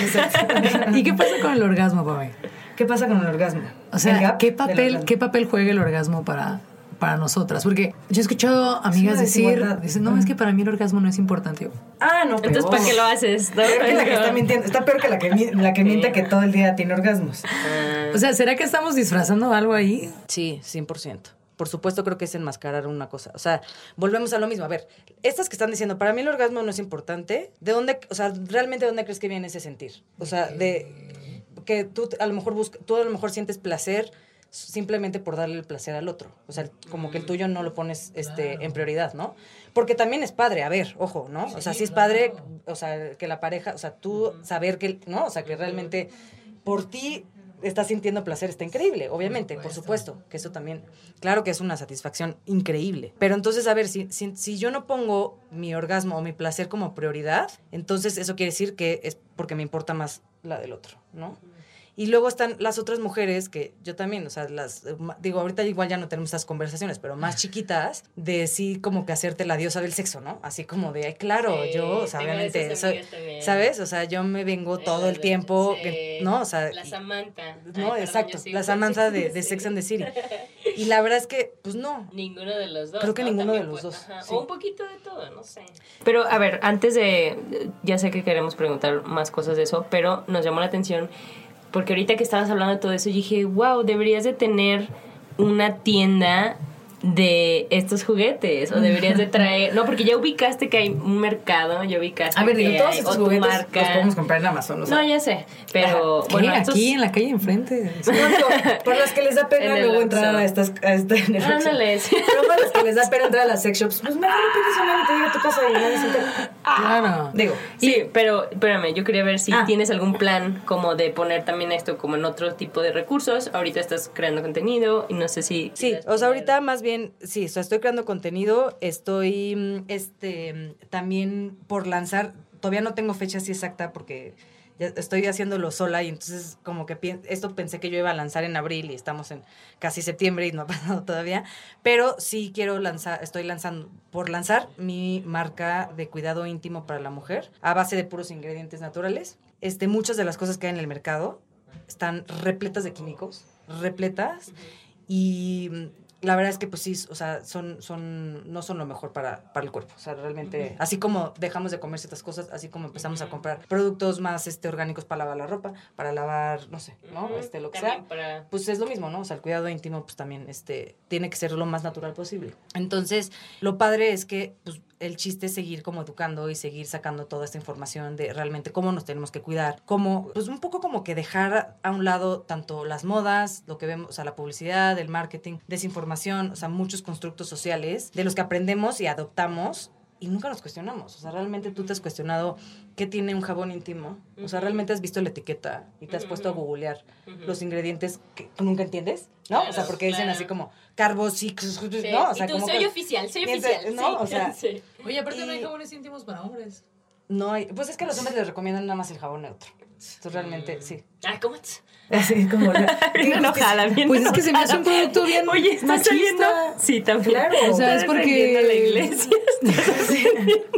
¿Y qué pasa con el orgasmo, Pame? ¿Qué pasa con el orgasmo? O sea, ¿qué papel. ¿qué papel juega el orgasmo para, para nosotras? Porque yo he escuchado amigas decir, dicen, no, es que para mí el orgasmo no es importante. Ah, no, Entonces. ¿para qué lo haces? no? Peor que la que está mintiendo. Está peor que la que, la que miente que todo el día tiene orgasmos. O sea, ¿será que estamos disfrazando algo ahí? Sí, 100%. Por supuesto creo que es enmascarar una cosa. O sea, volvemos a lo mismo. A ver, estas que están diciendo, para mí el orgasmo no es importante, ¿de dónde, o sea, realmente de dónde crees que viene ese sentir? O sea, de que tú a lo mejor busca, tú a lo mejor sientes placer simplemente por darle el placer al otro. O sea, como que el tuyo no lo pones este en prioridad, ¿no? Porque también es padre, a ver, ojo, ¿no? O sea, sí es padre, o sea, que la pareja, o sea, tú saber que, ¿no? O sea, que realmente por ti estás sintiendo placer, está increíble, obviamente, por supuesto, que eso también, claro que es una satisfacción increíble. Pero entonces, a ver, si, si, si yo no pongo mi orgasmo o mi placer como prioridad, entonces eso quiere decir que es porque me importa más la del otro, ¿no? Y luego están las otras mujeres que yo también, o sea, las, eh, digo, ahorita igual ya no tenemos esas conversaciones, pero más chiquitas, de sí como que hacerte la diosa del sexo, ¿no? Así como de, ay, claro, Sí, yo, o sea, obviamente, soy. ¿sabes? O sea, yo me vengo todo el Sí. tiempo, que- ¿no? O sea, La Samantha. No, exacto, la Samantha de, Sex and the City. Y la verdad es que, pues no. Ninguno de los dos. Creo que ¿no? ninguno de los puede- dos. O un poquito de todo, no sé. Pero a ver, antes de. Ya sé que queremos preguntar más cosas de eso, pero nos llamó la atención porque ahorita que estabas hablando de todo eso, dije, wow, deberías de tener una tienda de estos juguetes o deberías de traer no porque ya ubicaste que hay un mercado ya ubicaste A ver, que digo, todos hay, estos juguetes marca los podemos comprar en Amazon, o sea. no ya sé pero ¿Qué? bueno estos- Aquí en la calle enfrente. No, digo, por las que les da pena En luego entrar a estas... A esta, en el. Ándale, sí. Pero para las que les da pena entrar a las sex shops, pues mejor pides a nadie que te llegue a tu casa y nadie se entera. Claro. Digo, Sí, pero espérame, yo quería ver si Ah. tienes algún plan como de poner también esto como en otro tipo de recursos. Ahorita estás creando contenido y no sé si... Sí, o sea, ahorita más bien, sí, o sea, estoy creando contenido, estoy, mm, este, mm, también por lanzar, todavía no tengo fecha así exacta porque ya estoy haciéndolo sola y entonces como que esto pensé que yo iba a lanzar en abril y estamos en casi septiembre y no ha pasado todavía, pero sí quiero lanzar, estoy lanzando, por lanzar mi marca de cuidado íntimo para la mujer a base de puros ingredientes naturales. Este, muchas de las cosas que hay en el mercado están repletas de químicos, repletas, y mm, la verdad es que pues sí, o sea, son, son, no son lo mejor para, para el cuerpo. O sea, realmente, así como dejamos de comer ciertas cosas, así como empezamos a comprar productos más este, orgánicos para lavar la ropa, para lavar, no sé, ¿no? Este, lo que también sea. para- Pues es lo mismo, ¿no? O sea, el cuidado íntimo pues también este, tiene que ser lo más natural posible. Entonces, lo padre es que pues, el chiste es seguir como educando y seguir sacando toda esta información de realmente cómo nos tenemos que cuidar, cómo, pues un poco como que dejar a un lado tanto las modas, lo que vemos, o sea, la publicidad, el marketing, desinformación, o sea, muchos constructos sociales de los que aprendemos y adoptamos y nunca nos cuestionamos. O sea, realmente tú te has cuestionado qué tiene un jabón íntimo. O sea, realmente has visto la etiqueta y te has puesto a googlear los ingredientes que tú nunca entiendes, ¿no? o sea, porque dicen claro. así como carbosix, Sí, ¿no? O sea, y tú, como soy que- oficial, soy oficial. ¿no? sí, O sea, sí. Oye, aparte no hay jabones íntimos para hombres. No hay, pues es que a los hombres les recomiendan nada más el jabón neutro. Mm. realmente, sí. Ay, ¿cómo. Así como Bien enojada, bien Pues es que se me hace un producto bien Oye, ¿está machista. saliendo? Sí, también. Claro. O sea, es porque- vendiendo la iglesia.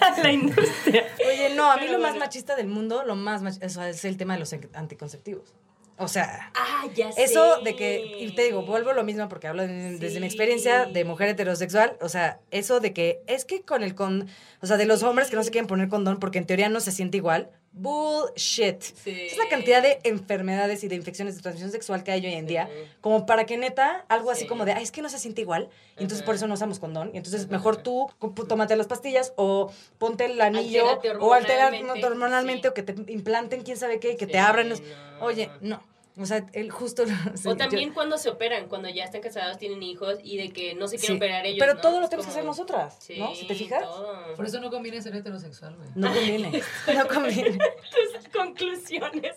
a la industria. Oye, no, a mí Pero lo más machista del mundo, lo más mach- o sea, es el tema de los anticonceptivos. O sea, Ah, ya eso sé. de que, y te digo, vuelvo a lo mismo porque hablo de- desde mi experiencia de mujer heterosexual, o sea, eso de que es que con el con, o sea, de los hombres que no se quieren poner condón porque en teoría no se siente igual, bullshit. Sí. Es la cantidad de enfermedades y de infecciones de transmisión sexual que hay hoy en día, como para que neta, algo así Sí. como de, ay, es que no se siente igual, y entonces por eso no usamos condón, y entonces mejor tú tómate las pastillas o ponte el anillo Altérate o alterar hormonalmente, o que te implanten quién sabe qué, y que te abran. los- no. Oye, no. O sea, el justo... sí, O yo- también cuando se operan, cuando ya están casados, tienen hijos y de que no se quieren Sí, operar ellos. Pero ¿no? todo lo tenemos que hacer nosotras, ¿no? Si te fijas. todo. Por eso no conviene ser heterosexual, güey. No conviene. No conviene. Tus conclusiones.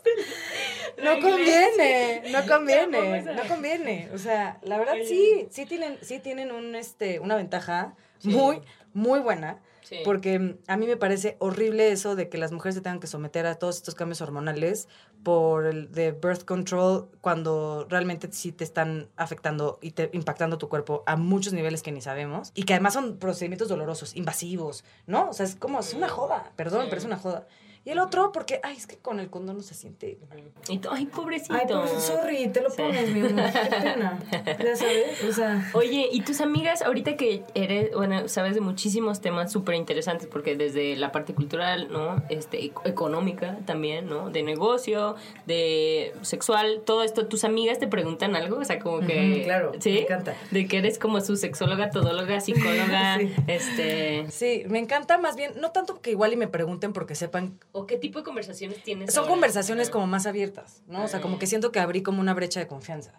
No conviene. No conviene. No conviene. O sea, la verdad sí, sí tienen, sí tienen un, este, una ventaja muy, muy buena. Sí. Porque mm, a mí me parece horrible eso de que las mujeres se tengan que someter a todos estos cambios hormonales por el de birth control cuando realmente sí te están afectando y te impactando tu cuerpo a muchos niveles que ni sabemos y que además son procedimientos dolorosos, invasivos, ¿no? O sea, es como, es una joda, perdón, Sí. pero es una joda. Y el otro porque, ay, es que con el condón no se siente Y ay, pobrecito. Ay, pues, sorry, te lo Sí. pones, mi amor. Qué pena. Ya sabes, o sea. Oye, y tus amigas, ahorita que eres, bueno, sabes de muchísimos temas súper interesantes, porque desde la parte cultural, ¿no? Este, ec- económica también, ¿no? De negocio, de sexual, todo esto, ¿tus amigas te preguntan algo? O sea, como que... Ujú, claro, ¿Sí? me encanta. De que eres como su sexóloga, todóloga, psicóloga, Sí. este... Sí, me encanta más bien, no tanto que igual y me pregunten porque sepan. ¿O qué tipo de conversaciones tienes Son ahora? conversaciones como más abiertas, ¿no? O sea, como que siento que abrí como una brecha de confianza.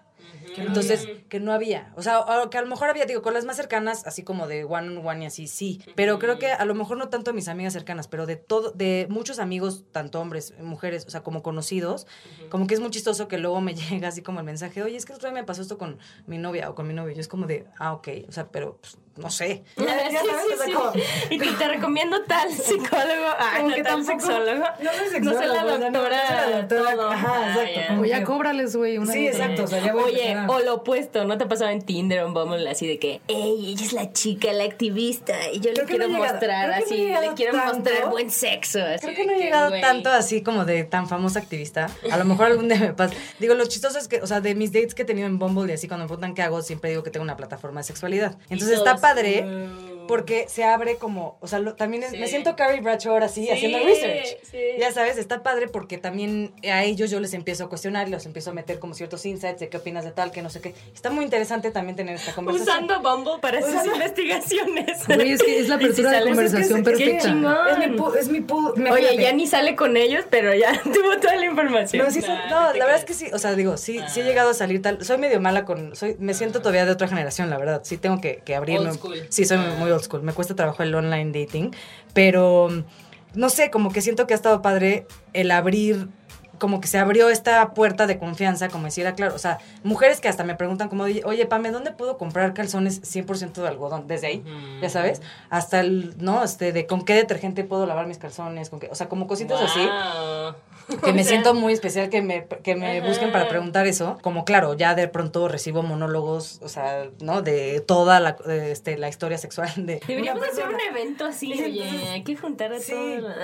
Entonces, que no había. O sea, o que a lo mejor había, digo, con las más cercanas, así como de one on one y así, sí. Pero creo que a lo mejor no tanto de mis amigas cercanas, pero de todo, de muchos amigos, tanto hombres, mujeres, o sea, como conocidos, como que es muy chistoso que luego me llega así como el mensaje, oye, es que el otro día me pasó esto con mi novia o con mi novio. Yo es como de, ah, ok, o sea, pero pues, no sé. Sí, sí, sí. Y te recomiendo tal psicólogo, ah, no, que tal tampoco- sexólogo. no soy No soy la sea, no, doctora. no soy la doctora. todo. Ajá, Ah, exacto, ya. como ya cóbrales, güey. una Sí, neta. exacto, o sea, ya voy Oye, o lo opuesto, ¿no te ha pasado en Tinder o en Bumble así de que, ey, ella es la chica, la activista, y yo Creo le no quiero mostrar así, le quiero tanto. mostrar buen sexo. Así Creo que no he llegado tanto así como de tan famosa activista. A lo mejor algún día me pasa. Digo, lo chistoso es que, o sea, de mis dates que he tenido en Bumble y así cuando me preguntan qué hago, siempre digo que tengo una plataforma de sexualidad. Entonces está padre. Porque se abre como, o sea, lo- también es- Sí. me siento Carrie Bradshaw ahora sí, Sí, haciendo research. sí. Ya sabes, está padre porque también a ellos yo les empiezo a cuestionar y los empiezo a meter como ciertos insights de qué opinas de tal, que no sé qué. Está muy interesante también tener esta conversación. Usando Bumble para sus investigaciones. Es que es la Y si apertura de conversación Qué perfecta. chingón. Es mi pool, es mi pool. Oye, ya ni sale con ellos, pero ya tuvo toda la información. No, sí, son- Nah, no, la verdad es que sí, o sea, digo, sí, sí he llegado a salir tal, soy medio mala con, soy, me siento todavía de otra generación, la verdad, sí tengo que, que abrirme. Old school. Sí, soy muy old school, me cuesta trabajo el online dating, pero no sé, como que siento que ha estado padre el abrir como que se abrió esta puerta de confianza, como decir, ah, claro, o sea, mujeres que hasta me preguntan como, oye, Pame, ¿dónde puedo comprar calzones 100% de algodón? Desde ahí, ya sabes, hasta el, ¿no? Este, de con qué detergente puedo lavar mis calzones, con qué, o sea, como cositas así. que me siento muy especial que me, que me busquen para preguntar eso. Como claro, ya de pronto recibo monólogos, o sea, ¿no? De toda la, de, este, la historia sexual de... Deberíamos hacer un evento así, oye, hay que juntar a Sí. todos.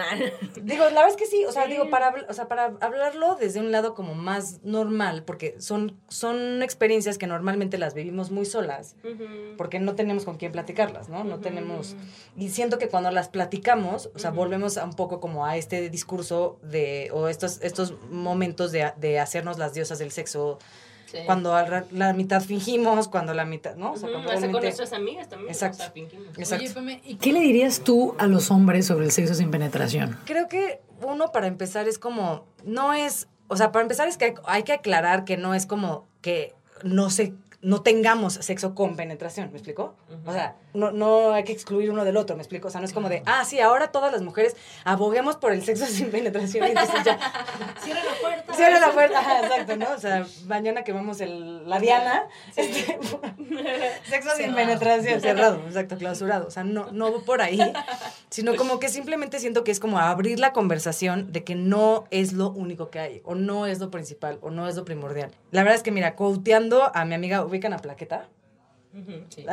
Digo, la verdad es que sí, o sea, digo, para, o sea, para hablarlo desde un lado como más normal, porque son, son experiencias que normalmente las vivimos muy solas, porque no tenemos con quién platicarlas, ¿no? No tenemos... Y siento que cuando las platicamos, o sea, volvemos a un poco como a este discurso de, o estos, estos momentos de, de hacernos las diosas del sexo, Sí. cuando la, la mitad fingimos, cuando la mitad, ¿no? O sea, con nuestras amigas también. Exacto. O sea, fingimos. Exacto. Oye, Pame, ¿y qué le dirías tú a los hombres sobre el sexo sin penetración? Creo que uno para empezar es como, no es, o sea, para empezar es que hay, hay que aclarar que no es como que no se, no tengamos sexo con penetración, ¿me explico? O sea, no, no hay que excluir uno del otro, ¿me explico? O sea, no es como de, ah, sí, ahora todas las mujeres aboguemos por el sexo sin penetración y entonces ya, Cierra la puerta. cierra la puerta, ajá, exacto, ¿no? O sea, mañana quemamos el, la diana, este, sexo sin penetración, cerrado, exacto, clausurado, o sea, no, no por ahí, sino como que simplemente siento que es como abrir la conversación de que no es lo único que hay, o no es lo principal, o no es lo primordial. La verdad es que, mira, quoteando a mi amiga, ubican a Plaqueta, sí.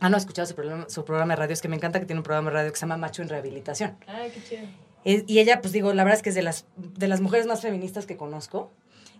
Han, han escuchado su programa, su programa de radio, es que me encanta que tiene un programa de radio que se llama Macho en Rehabilitación. Ay, qué chido. Es- y ella, pues digo, la verdad es que es de las, de las mujeres más feministas que conozco.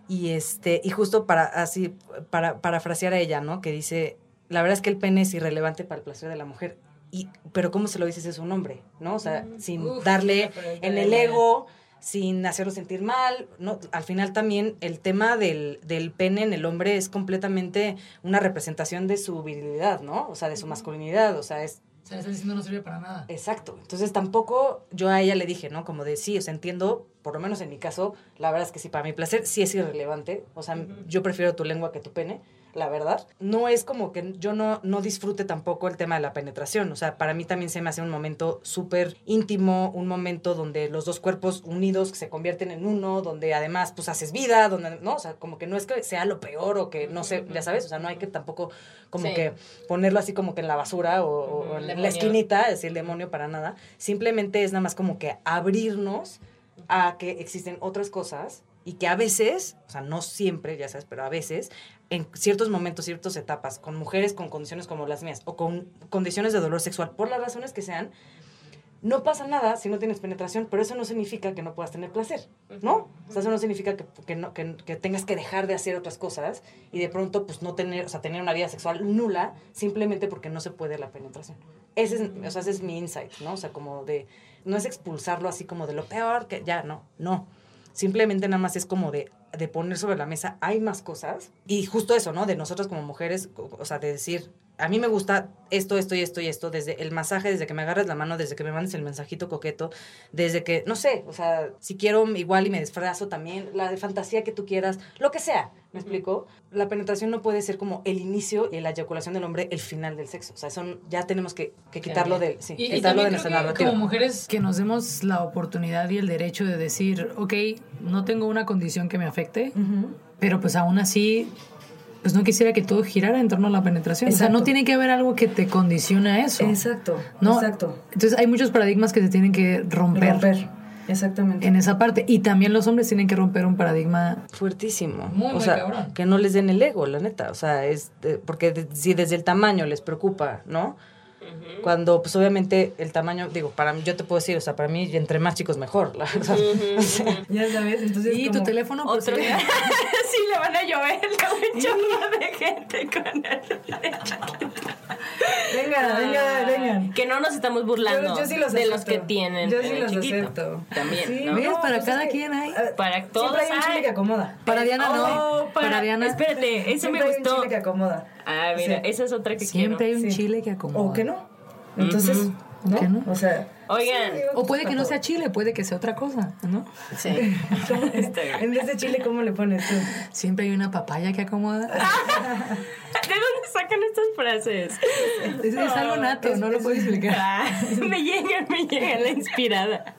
Y este, y justo para así, para parafrasear a ella, ¿no? Que dice, la verdad es que el pene es irrelevante para el placer de la mujer. Y, pero ¿cómo se lo dices a un hombre? ¿No? O sea, sin Uf, darle en el ego, sin hacerlo sentir mal. ¿no? Al final también el tema del, del pene en el hombre es completamente una representación de su virilidad, ¿no? O sea, de su masculinidad. O sea, es O sea, estás diciendo no sirve para nada. Exacto. Entonces tampoco yo a ella le dije, ¿no? Como de sí, o sea, entiendo, por lo menos en mi caso, la verdad es que sí, para mi placer sí es irrelevante. O sea, yo prefiero tu lengua que tu pene, la verdad. No es como que yo no, no disfrute tampoco el tema de la penetración. O sea, para mí también se me hace un momento súper íntimo, un momento donde los dos cuerpos unidos se convierten en uno, donde además pues haces vida, donde, ¿no? O sea, como que no es que sea lo peor o que no sé, ya sabes, o sea, no hay que tampoco como Sí. que ponerlo así como que en la basura o, en demonio. la esquinita, es decir, el demonio para nada. Simplemente es nada más como que abrirnos a que existen otras cosas y que a veces, o sea, no siempre, ya sabes, pero a veces, en ciertos momentos, ciertas etapas, con mujeres con condiciones como las mías o con condiciones de dolor sexual, por las razones que sean, no pasa nada si no tienes penetración, pero eso no significa que no puedas tener placer, ¿no? O sea, eso no significa que, que, no, que, que tengas que dejar de hacer otras cosas y de pronto, pues, no tener, o sea, tener una vida sexual nula simplemente porque no se puede la penetración. Ese es, o sea, ese es mi insight, ¿no? O sea, como de, no es expulsarlo así como de lo peor, que ya, no, no. Simplemente nada más es como de, de poner sobre la mesa, hay más cosas. Y justo eso, ¿no? De nosotros como mujeres, o sea, de decir, a mí me gusta esto, esto y esto y esto, desde el masaje, desde que me agarras la mano, desde que me mandes el mensajito coqueto, desde que, no sé, o sea, si quiero igual y me disfrazo también, la de fantasía que tú quieras, lo que sea, ¿me explico? La penetración no puede ser como el inicio y la eyaculación del hombre el final del sexo, o sea, son, ya tenemos que, que quitarlo de, sí, Y, y quitarlo de nuestra narrativa. como mujeres que nos demos la oportunidad y el derecho de decir, ok, no tengo una condición que me afecte, pero pues aún así, pues no quisiera que todo girara en torno a la penetración. O sea, no tiene que haber algo que te condicione a eso. Exacto, ¿no? exacto. Entonces hay muchos paradigmas que se tienen que romper, Romper, exactamente. en esa parte. Y también los hombres tienen que romper un paradigma. fuertísimo. Muy, o muy sea, cabrón. que no les den el ego, la neta. O sea, es de- porque de- si desde el tamaño les preocupa, ¿no? Cuando, pues obviamente, el tamaño, digo, para mí, yo te puedo decir, o sea, para mí, entre más chicos mejor. La verdad. O sea, Ya sabes, entonces. Y tu teléfono, pues, Otro sí. sí, le van a llover la chorro de gente con el Venga, venga, venga. Que no nos estamos burlando Yo- yo sí los de los que tienen Yo sí los chiquito. acepto. También, Sí, ¿no? ¿ves? Para pues cada que, quien hay. ah, Para todos Siempre hay un hay. chile que acomoda. Para Diana no. Oh, para, Para Diana. Espérate, eso Siempre me hay un gustó. chile que acomoda. Ah, mira, Sí. esa es otra que Siempre hay quiero. un Sí. chile que acomoda. O que no. Entonces. ¿O que no? O sea. Oigan. sí, O puede que no sea chile, puede que sea otra cosa, ¿no? Sí. En vez de chile, ¿cómo le pones tú? Siempre hay una papaya que acomoda. ¿De dónde sacan estas frases? Es, es algo nato, no lo puedo explicar. Ah, me llegan, me llegan la inspirada.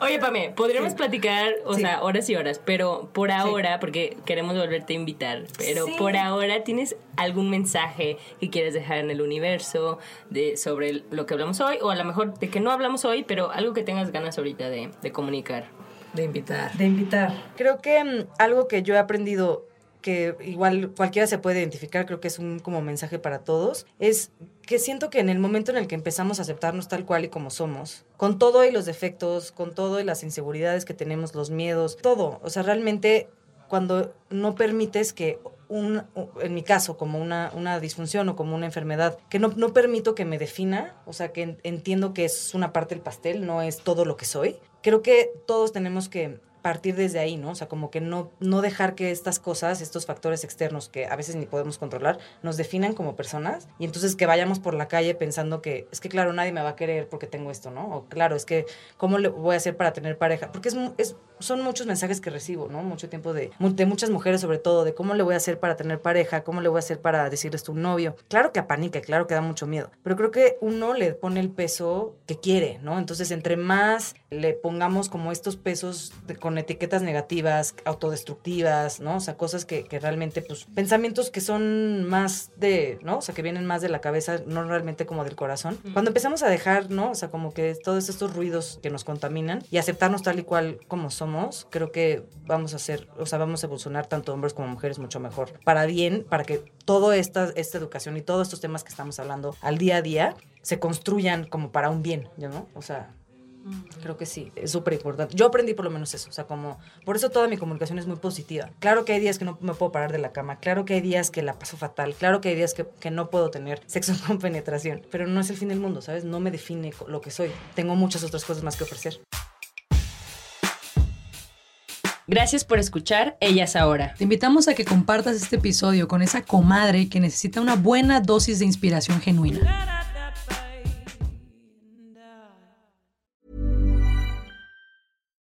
Oye, Pame, podríamos platicar, o sea, horas y horas, pero por ahora, porque queremos volverte a invitar, pero Sí. por ahora, ¿tienes algún mensaje que quieres dejar en el universo de, sobre lo que hablamos hoy? O a lo mejor de que no hablamos hoy, pero algo que tengas ganas ahorita de, de comunicar. De invitar. De invitar. creo que mm, algo que yo he aprendido que igual cualquiera se puede identificar, creo que es un como mensaje para todos, es que siento que en el momento en el que empezamos a aceptarnos tal cual y como somos, con todo y los defectos, con todo y las inseguridades que tenemos, los miedos, todo, o sea, realmente cuando no permites que un, en mi caso, como una, una disfunción o como una enfermedad, que no, no permito que me defina, o sea, que en- entiendo que es una parte del pastel, no es todo lo que soy. Creo que todos tenemos que partir desde ahí, ¿no? O sea, como que no, no dejar que estas cosas, estos factores externos que a veces ni podemos controlar, nos definan como personas y entonces que vayamos por la calle pensando que es que, claro, nadie me va a querer porque tengo esto, ¿no? O claro, es que, ¿cómo le voy a hacer para tener pareja? Porque es, es, son muchos mensajes que recibo, ¿no? Mucho tiempo de, de muchas mujeres sobre todo, de cómo le voy a hacer para tener pareja, cómo le voy a hacer para decirles tu novio. Claro que apanica, claro que da mucho miedo, pero creo que uno le pone el peso que quiere, ¿no? Entonces, entre más le pongamos como estos pesos de- con etiquetas negativas, autodestructivas, ¿no? O sea, cosas que, que realmente, pues, pensamientos que son más de, ¿no? O sea, que vienen más de la cabeza, no realmente como del corazón. Cuando empezamos a dejar, ¿no? O sea, como que todos estos ruidos que nos contaminan y aceptarnos tal y cual como somos, creo que vamos a hacer, o sea, vamos a evolucionar tanto hombres como mujeres mucho mejor. Para bien, para que toda esta, esta educación y todos estos temas que estamos hablando al día a día se construyan como para un bien, ¿ya no? O sea, Creo que sí, es súper importante. Yo aprendí por lo menos eso, o sea, como, por eso toda mi comunicación es muy positiva. Claro que hay días que no me puedo parar de la cama, claro que hay días que la paso fatal, claro que hay días que, que no puedo tener sexo con penetración, pero no es el fin del mundo, ¿sabes? No me define lo que soy. Tengo muchas otras cosas más que ofrecer. Gracias por escuchar Ellas Ahora. Te invitamos a que compartas este episodio con esa comadre que necesita una buena dosis de inspiración genuina.